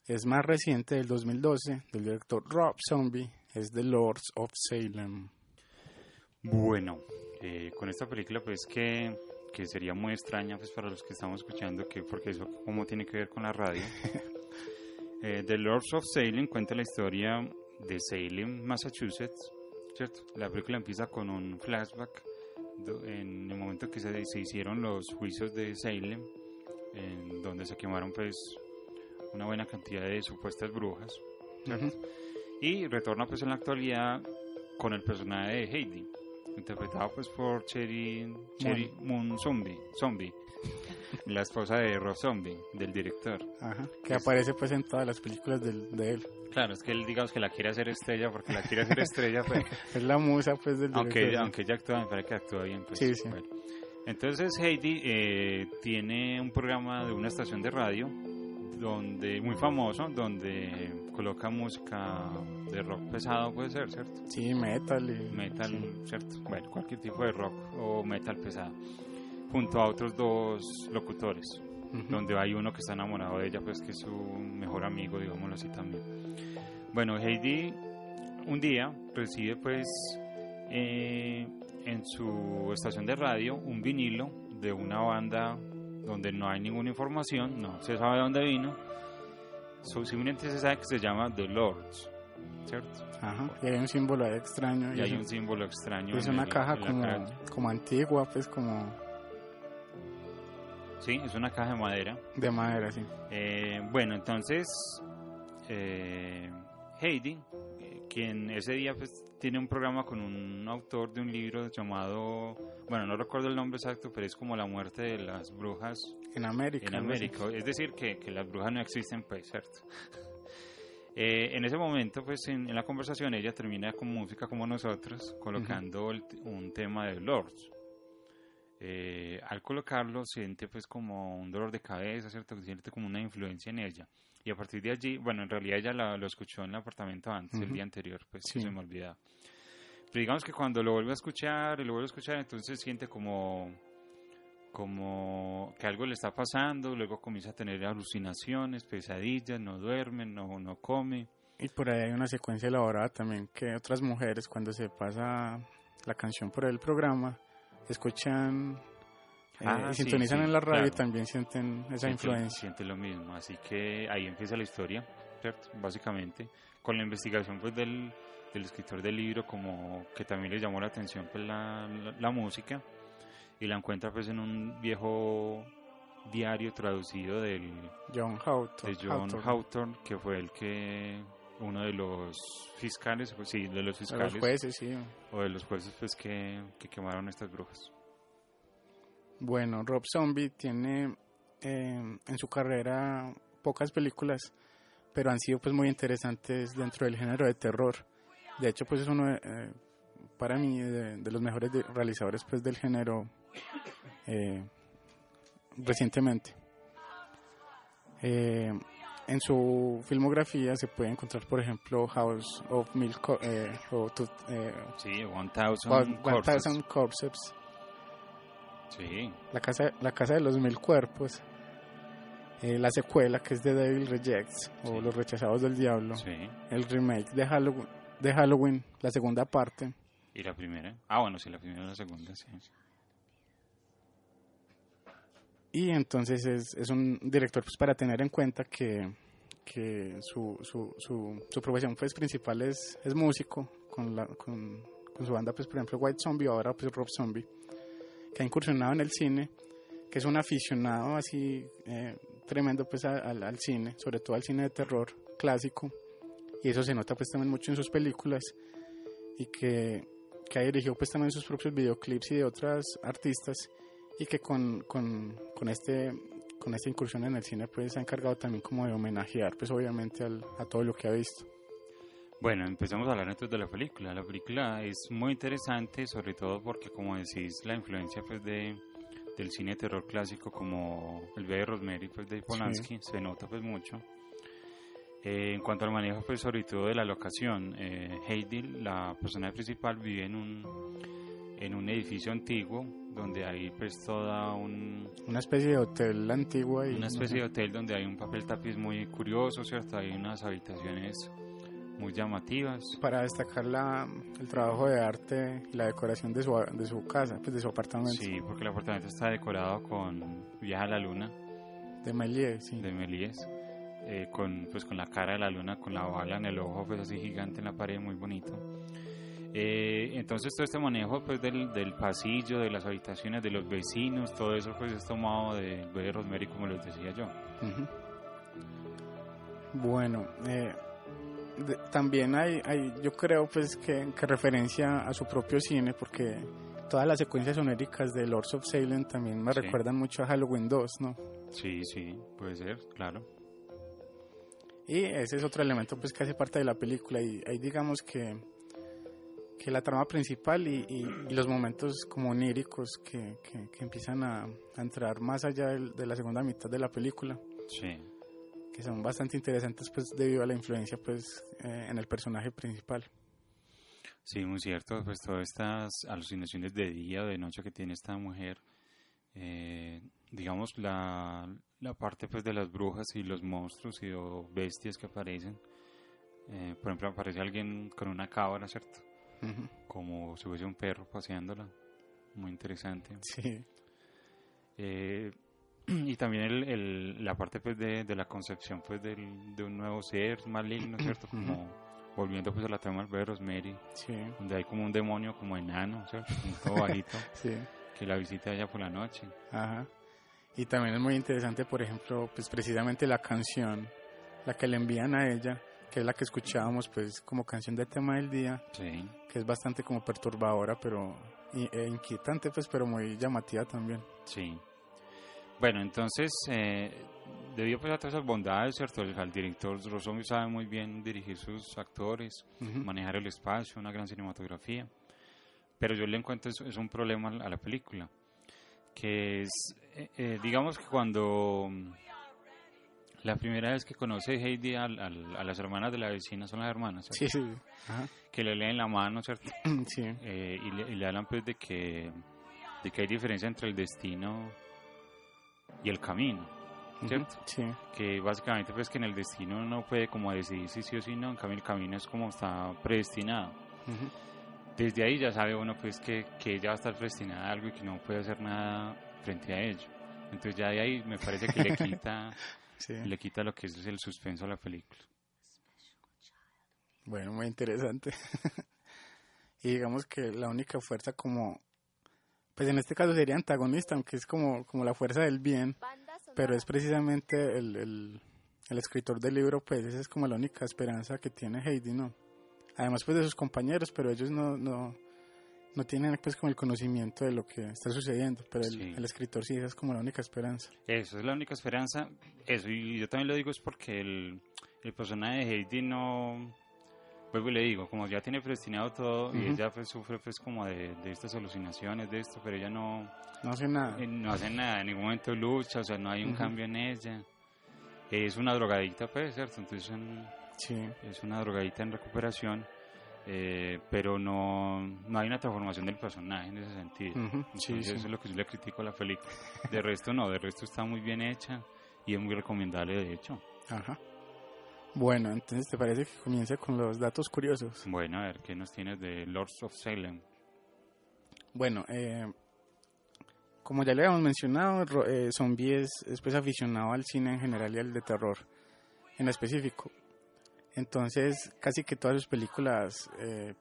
Es más reciente del 2012, del director Rob Zombie, es The Lords of Salem. Bueno, eh, con esta película pues que, que sería muy extraña pues para los que estamos escuchando, que porque eso como tiene que ver con la radio. Eh, The Lords of Salem cuenta la historia de Salem, Massachusetts, ¿cierto? La película empieza con un flashback en el momento que se, se hicieron los juicios de Salem, en donde se quemaron pues una buena cantidad de supuestas brujas. Y retorna pues en la actualidad con el personaje de Heidi, interpretado pues por Cherry, Cherry Moon Zombie, Zombie, la esposa de Rob Zombie, del director. Ajá, que aparece pues en todas las películas del- de él. Claro, es que él digamos que la quiere hacer estrella porque la quiere hacer estrella, pues, Es la musa pues del aunque, director. aunque ella actúa, me parece que actúa bien. Pues, Sí, sí. bueno. Entonces Heidi eh, tiene un programa de una estación de radio donde muy famoso, donde coloca música de rock pesado, puede ser, ¿cierto? Sí, metal y... Metal, sí. ¿cierto? Bueno, cualquier tipo de rock o metal pesado. Junto a otros dos locutores, Ujú. donde hay uno que está enamorado de ella, pues que es su mejor amigo, digámoslo así también. Bueno, Heidi un día recibe pues eh, en su estación de radio un vinilo de una banda donde no hay ninguna información, no se sabe de dónde vino, so- simplemente se sabe que se llama The Lords, ¿cierto? Ajá, y hay un símbolo extraño. Y hay es un símbolo extraño. Es una el- caja como, como antigua, pues como Sí, es una caja de madera. de madera, sí. Eh, bueno, entonces eh, Heidi, eh, quien ese día pues tiene un programa con un autor de un libro llamado, bueno, no recuerdo el nombre exacto, pero es como la muerte de las brujas En América. en. América. Es decir, que, que las brujas no existen, pues, ¿cierto? Eh, en ese momento, pues, en, en la conversación ella termina con música como nosotros, colocando el un tema de Lords. Eh, al colocarlo siente pues como un dolor de cabeza, ¿cierto? Siente como una influencia en ella. Y a partir de allí, bueno, en realidad ella la- lo escuchó en el apartamento antes, el Ujú. día anterior, pues Sí. se me olvidaba. Pero digamos que cuando lo vuelve a escuchar y lo vuelve a escuchar, entonces siente como como que algo le está pasando, luego comienza a tener alucinaciones, pesadillas, no duerme, no, no come. Y por ahí hay una secuencia elaborada también que otras mujeres cuando se pasa la canción por el programa escuchan eh, Ah, sí, sintonizan sí, en la radio y también sienten esa Siente- influencia. Siente lo mismo, así que ahí empieza la historia, ¿cierto? Básicamente, con la investigación pues del, del escritor del libro, como que también le llamó la atención pues la, la, la música, y la encuentra pues en un viejo diario traducido del John Hawthorne. de John Hawthorne. Hawthorne, que fue el que uno de los fiscales, pues sí, de los De fiscales los jueces, sí. o de los jueces pues que, que quemaron estas brujas. Bueno, Rob Zombie tiene eh, en su carrera pocas películas, pero han sido pues muy interesantes dentro del género de terror. De hecho, pues es uno de, eh, para mí de, de los mejores de- realizadores pues del género eh, recientemente. En su filmografía se puede encontrar, por ejemplo, House of Mil Co- eh, o eh, Sí, 1000 One- Corpses. 1000 Corpses. Sí, La casa, la casa de los mil cuerpos. Eh, la secuela que es de Devil Rejects o Los rechazados del diablo. sí. El remake de Halloween, de Halloween, la segunda parte. ¿Y la primera? Ah, bueno, sí, la primera y la segunda, sí. Y entonces es, es un director pues, para tener en cuenta que, que su, su, su, su profesión pues, principal es, es músico con, la, con, con su banda, pues, por ejemplo, White Zombie, ahora pues, Rob Zombie, que ha incursionado en el cine, que es un aficionado así eh, tremendo pues, a- al, al cine, sobre todo al cine de terror clásico, y eso se nota pues también mucho en sus películas, y que, que ha dirigido pues también sus propios videoclips y de otras artistas, y que con, con, con este con esta incursión en el cine pues se ha encargado también como de homenajear pues obviamente al- a todo lo que ha visto Bueno, empezamos a hablar entonces de la película. La película es muy interesante, sobre todo porque, como decís, la influencia pues de del cine de terror clásico como El bebé de Rosemary pues de Polanski se nota pues mucho. Eh, en cuanto al manejo pues sobre todo de la locación, eh, Heidi, la personaje principal, vive en un en un edificio antiguo donde hay pues toda un Una especie de hotel antiguo ahí. una especie de hotel donde hay un papel tapiz muy curioso, ¿cierto? Hay unas habitaciones muy llamativas. Para destacar la, el trabajo de arte y la decoración de su, de su casa, pues de su apartamento. Sí, porque el apartamento está decorado con Viaja a la Luna. De Méliès, sí. De Méliès. Eh, con, pues, con la cara de la luna, con la bala en el ojo, pues así gigante en la pared, muy bonito. Eh, entonces todo este manejo pues del, del, pasillo, de las habitaciones, de los vecinos, todo eso pues es tomado de, de Rosemary como les decía yo. Uh -huh. Bueno, eh, de, también hay, hay, yo creo pues que, que, referencia a su propio cine porque todas las secuencias sonéricas de Lords of Salem también me sí. recuerdan mucho a Halloween 2, ¿no? Sí, sí, puede ser, claro. Y ese es otro elemento pues que hace parte de la película y ahí digamos que, que la trama principal y, y, y los momentos como oníricos que, que, que empiezan a, a, entrar más allá de, de, la segunda mitad de la película. Sí. Que son bastante interesantes pues debido a la influencia pues eh, en el personaje principal. Sí, muy cierto, pues todas estas alucinaciones de día o de noche que tiene esta mujer, eh, digamos la, la parte pues de las brujas y los monstruos y o bestias que aparecen. Eh, por ejemplo, aparece alguien con una cabra, ¿cierto? Uh -huh. Como si fuese un perro paseándola. Muy interesante. Sí. Eh, y también el, el, la parte pues de, de la concepción pues del, de un nuevo ser maligno, ¿cierto? Como volviendo pues a la tema bebé Rosemary, sí. donde hay como un demonio como enano, ¿cierto? Un todo bajito. sí. Que la visita ella por la noche. Ajá. Y también es muy interesante, por ejemplo, pues precisamente la canción, la que le envían a ella, que es la que escuchábamos pues como canción de tema del día, sí. que es bastante como perturbadora, pero e inquietante pues, pero muy llamativa también. Sí. Bueno, entonces, eh, debido pues a todas esas bondades, ¿cierto? El, el director Rossoni sabe muy bien dirigir sus actores, Uh -huh. manejar el espacio, una gran cinematografía. Pero yo le encuentro es, es un problema a la película, que es, eh, eh, digamos que cuando la primera vez que conoce Heidi a, las hermanas de la vecina son las hermanas, sí, sí. Ajá. que le leen la mano, ¿cierto? Sí. Eh, y, le, y, le, hablan pues de que, de que hay diferencia entre el destino y el camino, ¿cierto? Sí. Que básicamente pues que en el destino uno puede como decidir si sí o si no, en cambio el camino es como está predestinado. Uh -huh. Desde ahí ya sabe uno pues que, que ella va a estar predestinada a algo y que no puede hacer nada frente a ello. Entonces ya de ahí me parece que le quita, sí. le quita lo que es el suspenso a la película. Bueno, muy interesante. y digamos que la única fuerza como, pues en este caso sería antagonista, aunque es como, como la fuerza del bien, pero es precisamente el, el, el escritor del libro, pues esa es como la única esperanza que tiene Heidi, ¿no? Además pues de sus compañeros, pero ellos no, no, no tienen pues como el conocimiento de lo que está sucediendo, pero el, Sí. el escritor sí, esa es como la única esperanza. Eso es la única esperanza. Eso, y yo también lo digo es porque el, el personaje de Heidi no. Vuelvo y le digo, como ya tiene predestinado todo y ella pues, sufre pues como de, de estas alucinaciones, de esto, pero ella no, No hace nada. eh, no hace nada, en ningún momento lucha, o sea, no hay un cambio en ella. Es una drogadicta, pues, ¿cierto? Entonces en- Sí. es una drogadicta en recuperación, eh, pero no, no hay una transformación del personaje en ese sentido. Sí, Entonces sí. eso es lo que yo le critico a la película. De resto no, de resto está muy bien hecha y es muy recomendable de hecho. Ajá. Bueno, entonces te parece que comience con los datos curiosos. Bueno, a ver, ¿qué nos tienes de Lords of Salem? Bueno, eh, como ya le habíamos mencionado, eh, Zombie es, es, pues aficionado al cine en general y al de terror en específico. Entonces, casi que todas sus películas, eh,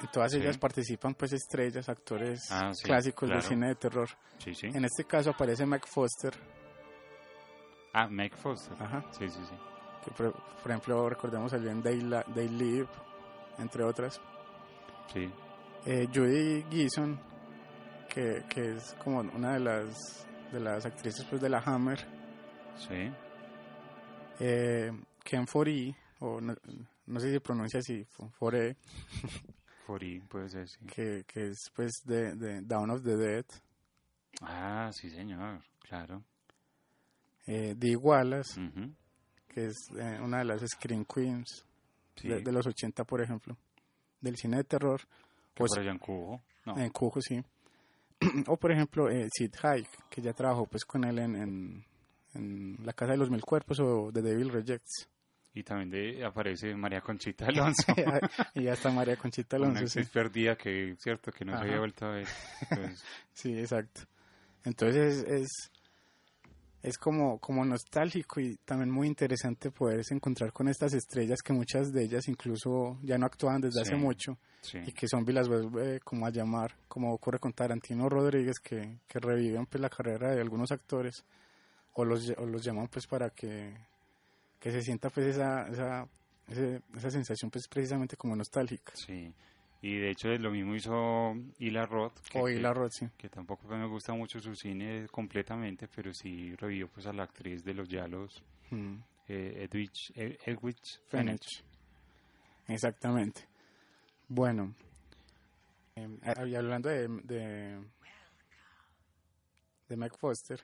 en todas Sí. ellas participan pues estrellas, actores Ah, sí, clásicos del claro. cine de terror. Sí. En este caso aparece Mac Foster, Ah, Meg Foster. Ajá. Sí, sí, sí. que por, por ejemplo recordemos salió en La- They Live, entre otras. Sí. Eh, Judy Gleason, que, que es como una de las de las actrices pues de la Hammer. Sí. Eh, Ken Foree, o no, no sé si pronuncia así, Fo- Fore, Fori, puede ser, sí. que, que es pues de, de Dawn of the Dead, Ah, sí, señor, claro. eh, Dee Wallace, Ujú. que es eh, una de las Screen Queens Sí. de, de los 80, por ejemplo, del cine de terror. Que O por allá en Cubo. No. En Cujo, sí. o por ejemplo, eh, Sid Haig, que ya trabajó pues con él en, en, en La Casa de los Mil Cuerpos o The Devil Rejects. Y también de, aparece María Conchita Alonso. y ya está María Conchita Una Alonso. sí. actriz perdida que, cierto, que no se Ajá. había vuelto a ver. Entonces, Sí, exacto. Entonces es, es como, como nostálgico y también muy interesante poderse encontrar con estas estrellas que muchas de ellas incluso ya no actúan desde hace Sí, mucho sí. y que Zombie las vuelve como a llamar, como ocurre con Tarantino Rodríguez que, que reviven pues la carrera de algunos actores o los, o los llaman pues para que, que se sienta pues esa, esa, ese- esa sensación pues precisamente como nostálgica. sí. Y de hecho lo mismo hizo Hila Roth. Que, O Hila Roth, sí. Que tampoco me gusta mucho su cine completamente, pero sí revivió pues a la actriz de los Yalos, Mm. eh, Edwidge, Ed- Edwidge Fenech. Exactamente. Bueno, eh, y hablando de, de, de Meg Foster,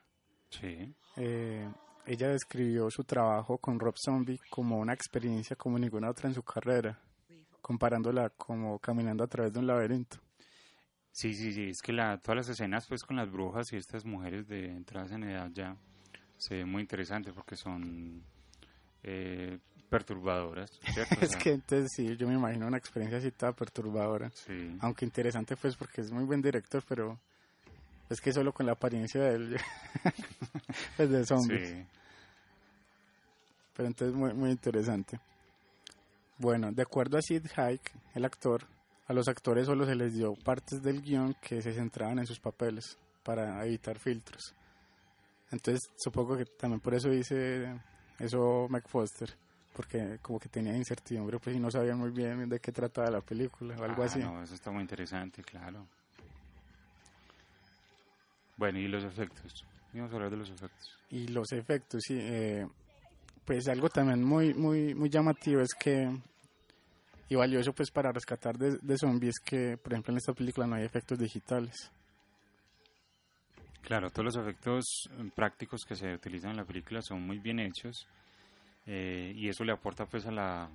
Sí. eh, ella describió su trabajo con Rob Zombie como una experiencia como ninguna otra en su carrera, comparándola como caminando a través de un laberinto. Sí, sí, sí, es que la, todas las escenas pues con las brujas y estas mujeres de entradas en edad ya se ve muy interesante porque son eh, perturbadoras, ¿cierto? O es sea, que entonces sí, yo me imagino una experiencia así toda perturbadora. Sí. Aunque interesante pues porque es muy buen director, pero es que solo con la apariencia de él, pues de zombies. Sí. Pero entonces muy, muy interesante. Bueno, de acuerdo a Sid Haig, el actor, a los actores solo se les dio partes del guion que se centraban en sus papeles para evitar filtros. Entonces supongo que también por eso dice eso Mike Foster, porque como que tenía incertidumbre pues y no sabían muy bien de qué trataba la película o algo Ah, así. No, eso está muy interesante, claro. Bueno, y los efectos. Vamos a hablar de los efectos. Y los efectos, sí. eh, pues algo también muy, muy, muy llamativo es que, y valioso pues para rescatar de, de zombies, que por ejemplo en esta película no hay efectos digitales. Claro, todos los efectos eh, prácticos que se utilizan en la película son muy bien hechos eh, y eso le aporta pues a la,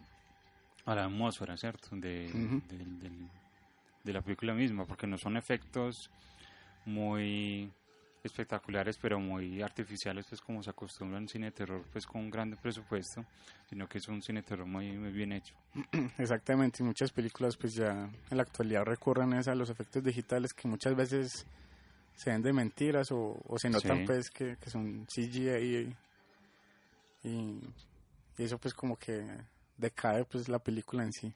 a la atmósfera, ¿cierto? De, del- del- de la película misma, porque no son efectos muy espectaculares, pero muy artificiales, pues como se acostumbra en cine de terror, pues con un gran presupuesto, sino que es un cine de terror muy, muy bien hecho. Exactamente, y muchas películas pues ya en la actualidad recurren a los efectos digitales que muchas veces se ven de mentiras o, o se notan Sí. pues que, que son CGI y, y eso pues como que decae pues la película en sí.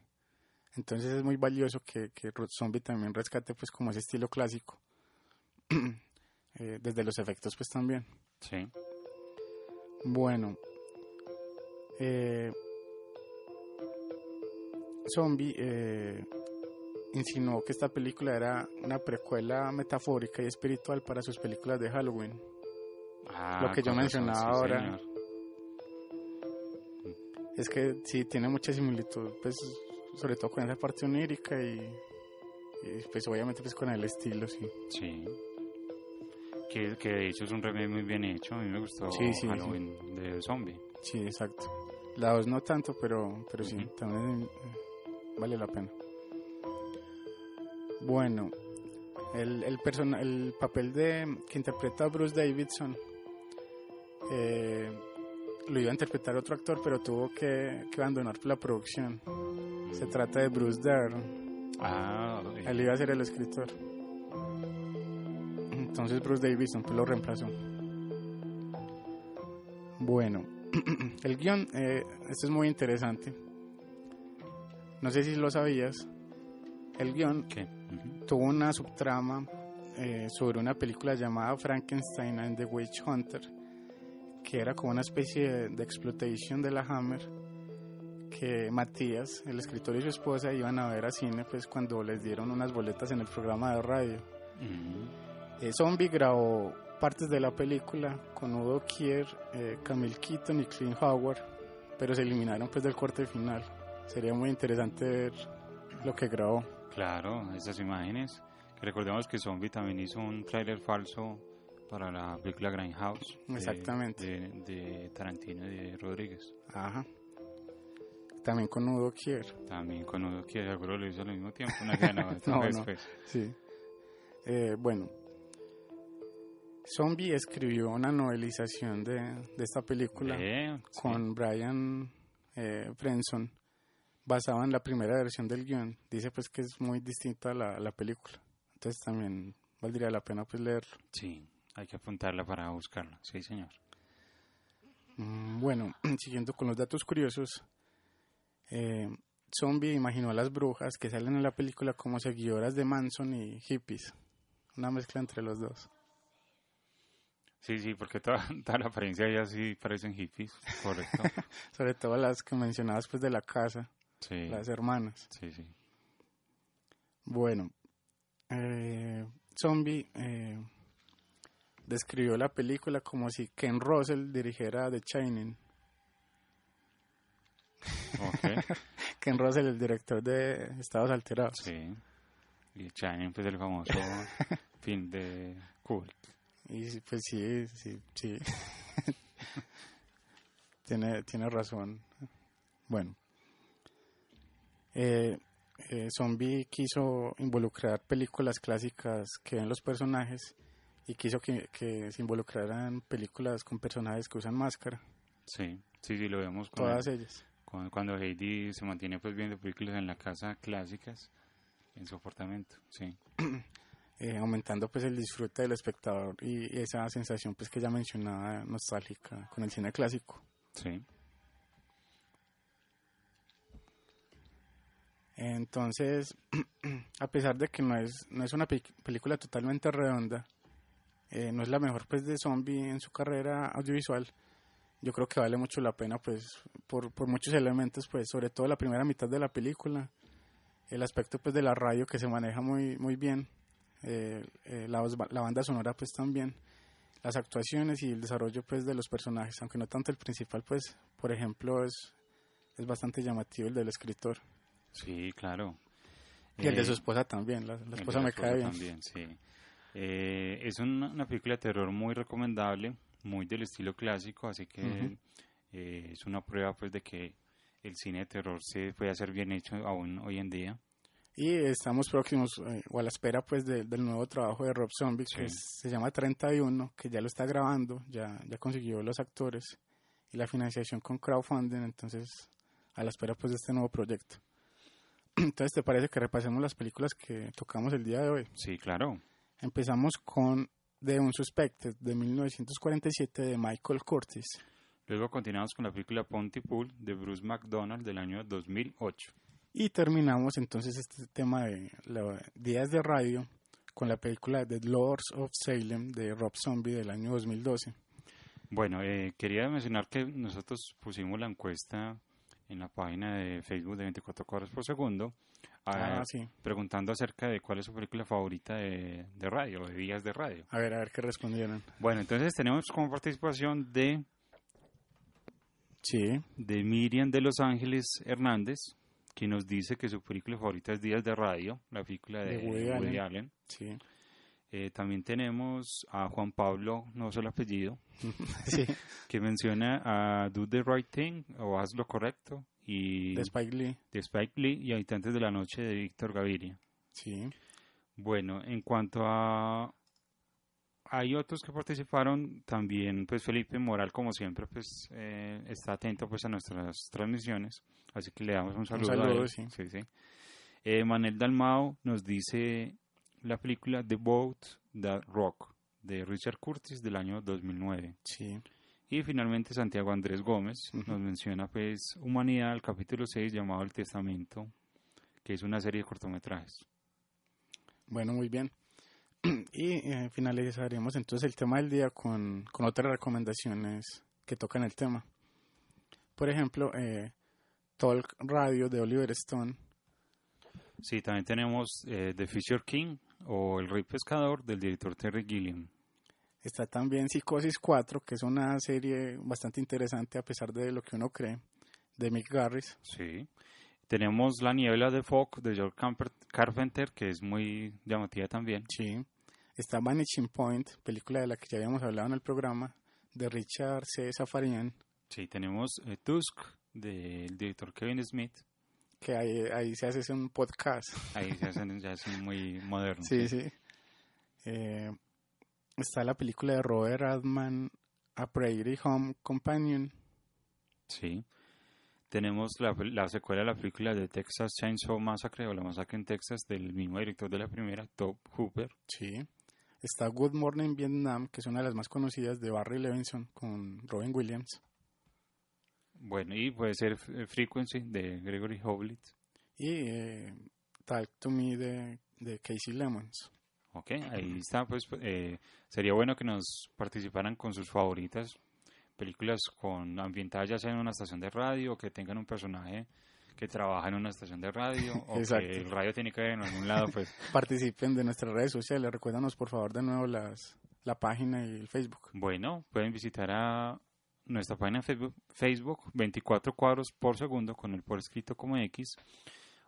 Entonces es muy valioso que, que Zombie también rescate pues como ese estilo clásico. Eh, desde los efectos pues también. Sí. Bueno, eh, Zombie eh, insinuó que esta película era una precuela metafórica y espiritual para sus películas de Halloween. Ah, Lo que yo razón, mencionaba sí, ahora. señor. Es que sí, tiene mucha similitud, pues sobre todo con esa parte onírica y, y, pues obviamente pues con el estilo, sí. Sí. Que, que de hecho es un remake muy bien hecho. A mí me gustó Sí, sí, sí. Halloween de Zombie. Sí, exacto. La 2 no tanto, pero, pero sí, también eh, vale la pena. Bueno, el, el, persona, el papel de que interpreta a Bruce Davidson eh, lo iba a interpretar otro actor, pero tuvo que, que abandonar la producción. Se trata de Bruce Dern. Ah, Él iba a ser el escritor. Entonces Bruce Davidson pues, lo reemplazó. Bueno, el guion, eh, esto es muy interesante. No sé si lo sabías. El guion tuvo una subtrama eh, sobre una película llamada Frankenstein and the Witch Hunter, que era como una especie de, de explotación de la Hammer, que Matías, el escritor y su esposa iban a ver a cine pues cuando les dieron unas boletas en el programa de radio. Eh, Zombie grabó partes de la película con Udo Kier, eh, Camille Keaton y Clint Howard pero se eliminaron pues del corte final. Sería muy interesante ver lo que grabó. Claro, esas imágenes. Que recordemos que Zombie también hizo un tráiler falso para la película Grindhouse. de- Exactamente. De, de Tarantino y de Rodríguez. Ajá. También con Udo Kier. También con Udo Kier, seguro lo hizo al mismo tiempo. Una no, No, después. Sí. Eh, bueno. Zombie escribió una novelización de, de esta película sí. con Brian eh, Frenson, basada en la primera versión del guion. Dice pues que es muy distinta a la, a la película. Entonces también valdría la pena pues leerlo. Sí, hay que apuntarla para buscarla. Sí, señor. Mm, Bueno, siguiendo con los datos curiosos, eh, Zombie imaginó a las brujas que salen en la película como seguidoras de Manson y hippies. Una mezcla entre los dos. Sí, sí, porque toda, toda la apariencia ya sí parecen hippies, correcto. Sobre todo las que mencionabas pues de la casa, Sí. las hermanas. Sí, sí. Bueno, eh, Zombie eh, describió la película como si Ken Russell dirigiera The Shining. Ok. Ken Russell, el director de Estados Alterados. Sí. Y Shining, pues el famoso film de Kubrick. Y pues sí, sí, sí. tiene, tiene razón. Bueno. Eh, eh, Zombie quiso involucrar películas clásicas que ven los personajes y quiso que, que se involucraran películas con personajes que usan máscara. Sí, sí, sí, lo vemos con Todas ellas. con- cuando Heidi se mantiene pues viendo películas en la casa clásicas en su apartamento, sí. eh, aumentando pues el disfrute del espectador y esa sensación pues que ya mencionaba nostálgica con el cine clásico. Sí. Entonces, a pesar de que no es, no es una pe- película totalmente redonda, eh, no es la mejor pues de zombie en su carrera audiovisual, yo creo que vale mucho la pena pues por, por muchos elementos pues sobre todo la primera mitad de la película, el aspecto pues de la radio que se maneja muy, muy bien, eh, eh, la, la banda sonora pues también, las actuaciones y el desarrollo pues de los personajes, aunque no tanto el principal pues por ejemplo es, es bastante llamativo el del escritor. Sí, claro. Y el de Eh, su esposa también, la, esposa me cae bien. también, sí. Eh, es una, una película de terror muy recomendable, muy del estilo clásico, así que es una prueba pues de que el cine de terror se puede hacer bien hecho aún hoy en día. Y estamos próximos eh, o a la espera pues de- del nuevo trabajo de Rob Zombie que Sí. es- se llama 31, que ya lo está grabando, ya, ya consiguió los actores y la financiación con crowdfunding, entonces a la espera pues de este nuevo proyecto. Entonces, ¿te parece que repasemos las películas que tocamos el día de hoy? Sí, claro. Empezamos con The Unsuspected de 1947 de Michael Curtis. Luego continuamos con la película Pontypool de Bruce McDonald del año 2008. Y terminamos entonces este tema de los días de radio con la película The Lords of Salem de Rob Zombie del año 2012. Bueno, eh, quería mencionar que nosotros pusimos la encuesta en la página de Facebook de 24 cuadros por segundo, Ah, ah, sí. preguntando acerca de cuál es su película favorita de, de radio, de días de radio. A ver, a ver qué respondieron. Bueno, entonces tenemos como participación de, Sí. de Miriam de Los Ángeles Hernández, que nos dice que su película favorita es Días de Radio, la película de, De Woody Woody Allen. Allen. Sí. Eh, también tenemos a Juan Pablo, no sé el apellido, Sí. que menciona a Do the Right Thing o Haz lo Correcto y De Spike Lee. de Spike Lee y Habitantes de la Noche de Víctor Gaviria. Sí. Bueno, en cuanto a hay otros que participaron también, pues Felipe Moral como siempre pues eh, está atento pues a nuestras transmisiones, así que le damos un saludo. a saludo, él. sí. sí, sí. Eh, Manel Dalmao nos dice la película The Boat That Rock de Richard Curtis del año 2009. Sí. Y finalmente Santiago Andrés Gómez nos menciona pues Humanidad, el capítulo 6 llamado El Testamento, que es una serie de cortometrajes. Bueno, muy bien. Y eh, finalizaremos entonces el tema del día con, con otras recomendaciones que tocan el tema. Por ejemplo, eh, Talk Radio de Oliver Stone. Sí, también tenemos eh, The Fisher King o El Rey Pescador del director Terry Gilliam. Está también Psicosis 4, que es una serie bastante interesante a pesar de lo que uno cree. de Mick Garris. Sí. Tenemos La niebla de Fog de George Carpenter, que es muy llamativa también. Sí. Está Vanishing Point, película de la que ya habíamos hablado en el programa, de Richard C. Safarian, Sí, tenemos eh, Tusk del director Kevin Smith. que ahí, ahí se hace un podcast. Ahí se hacen, ya es muy moderno. Sí, sí. Eh, está la película de Robert Altman, A Prairie Home Companion. Sí. Tenemos la, la secuela de la película de Texas Chainsaw Massacre o la masacre en Texas del mismo director de la primera, Top Hooper. Sí. Está Good Morning Vietnam, que es una de las más conocidas de Barry Levinson con Robin Williams. Bueno, y puede ser eh, Frequency de Gregory Hoblit. Y eh, Talk to Me de, de Casey Lemons. Ok, ahí está. Pues eh, sería bueno que nos participaran con sus favoritas películas con ambientadas ya sea en una estación de radio que tengan un personaje que trabaja en una estación de radio o Exacto. que el radio tiene que ver en algún lado, pues Participen de nuestras redes sociales. Recuérdanos, por favor, de nuevo las, la página y el Facebook. Bueno, pueden visitar a nuestra página de Facebook, Facebook 24 cuadros por segundo con el por escrito como X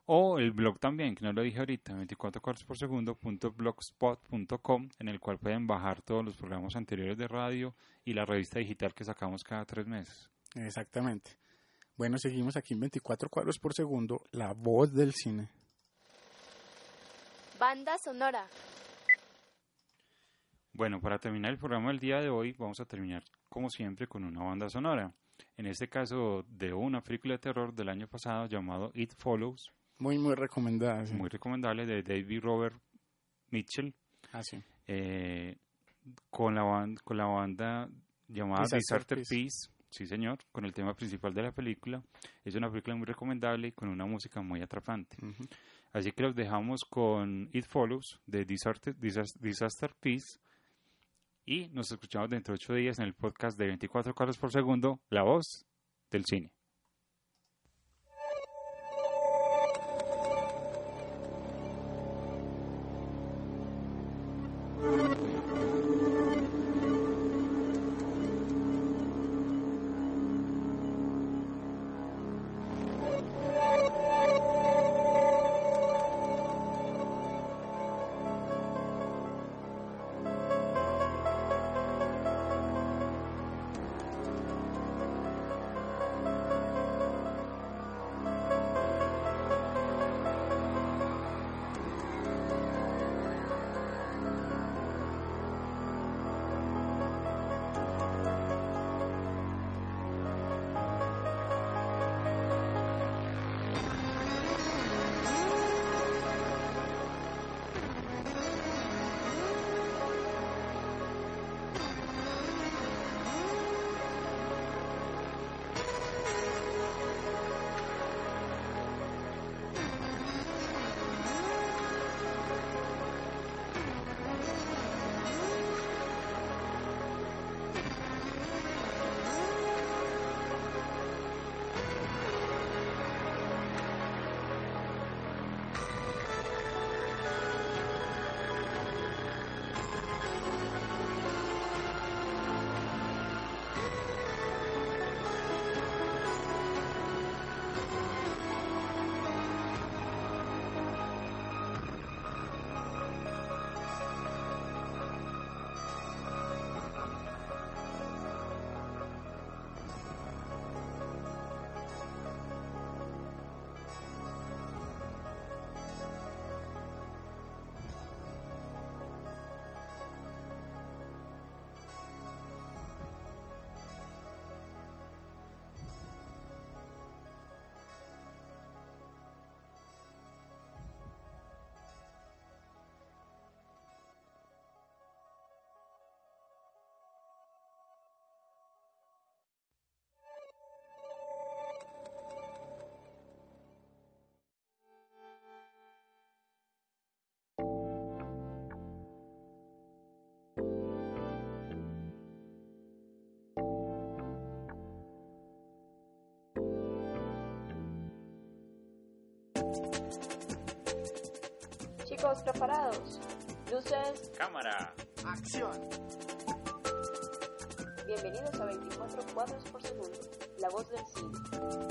o el blog también, que no lo dije ahorita, 24 cuadros por segundo punto blogspot.com en el cual pueden bajar todos los programas anteriores de radio y la revista digital que sacamos cada tres meses. Exactamente. Bueno, seguimos aquí en 24 cuadros por segundo, la voz del cine. Banda sonora. Bueno, para terminar el programa del día de hoy, vamos a terminar como siempre con una banda sonora. En este caso, de una película de terror del año pasado llamado It Follows, Muy, muy recomendada. sí. muy recomendable, de David Robert Mitchell, Ah, sí. eh, con, la con la banda llamada Disaster Disaster Peace. Sí señor, con el tema principal de la película. Es una película muy recomendable y con una música muy atrapante. Así que los dejamos con It Follows de Disaster, Disas- Disaster Peace. Y nos escuchamos dentro de ocho días en el podcast de 24 cuadros por segundo, La Voz del Cine. Chicos, preparados. Luces, Cámara. Acción. bienvenidos a 24 cuadros por segundo, la La voz del cine.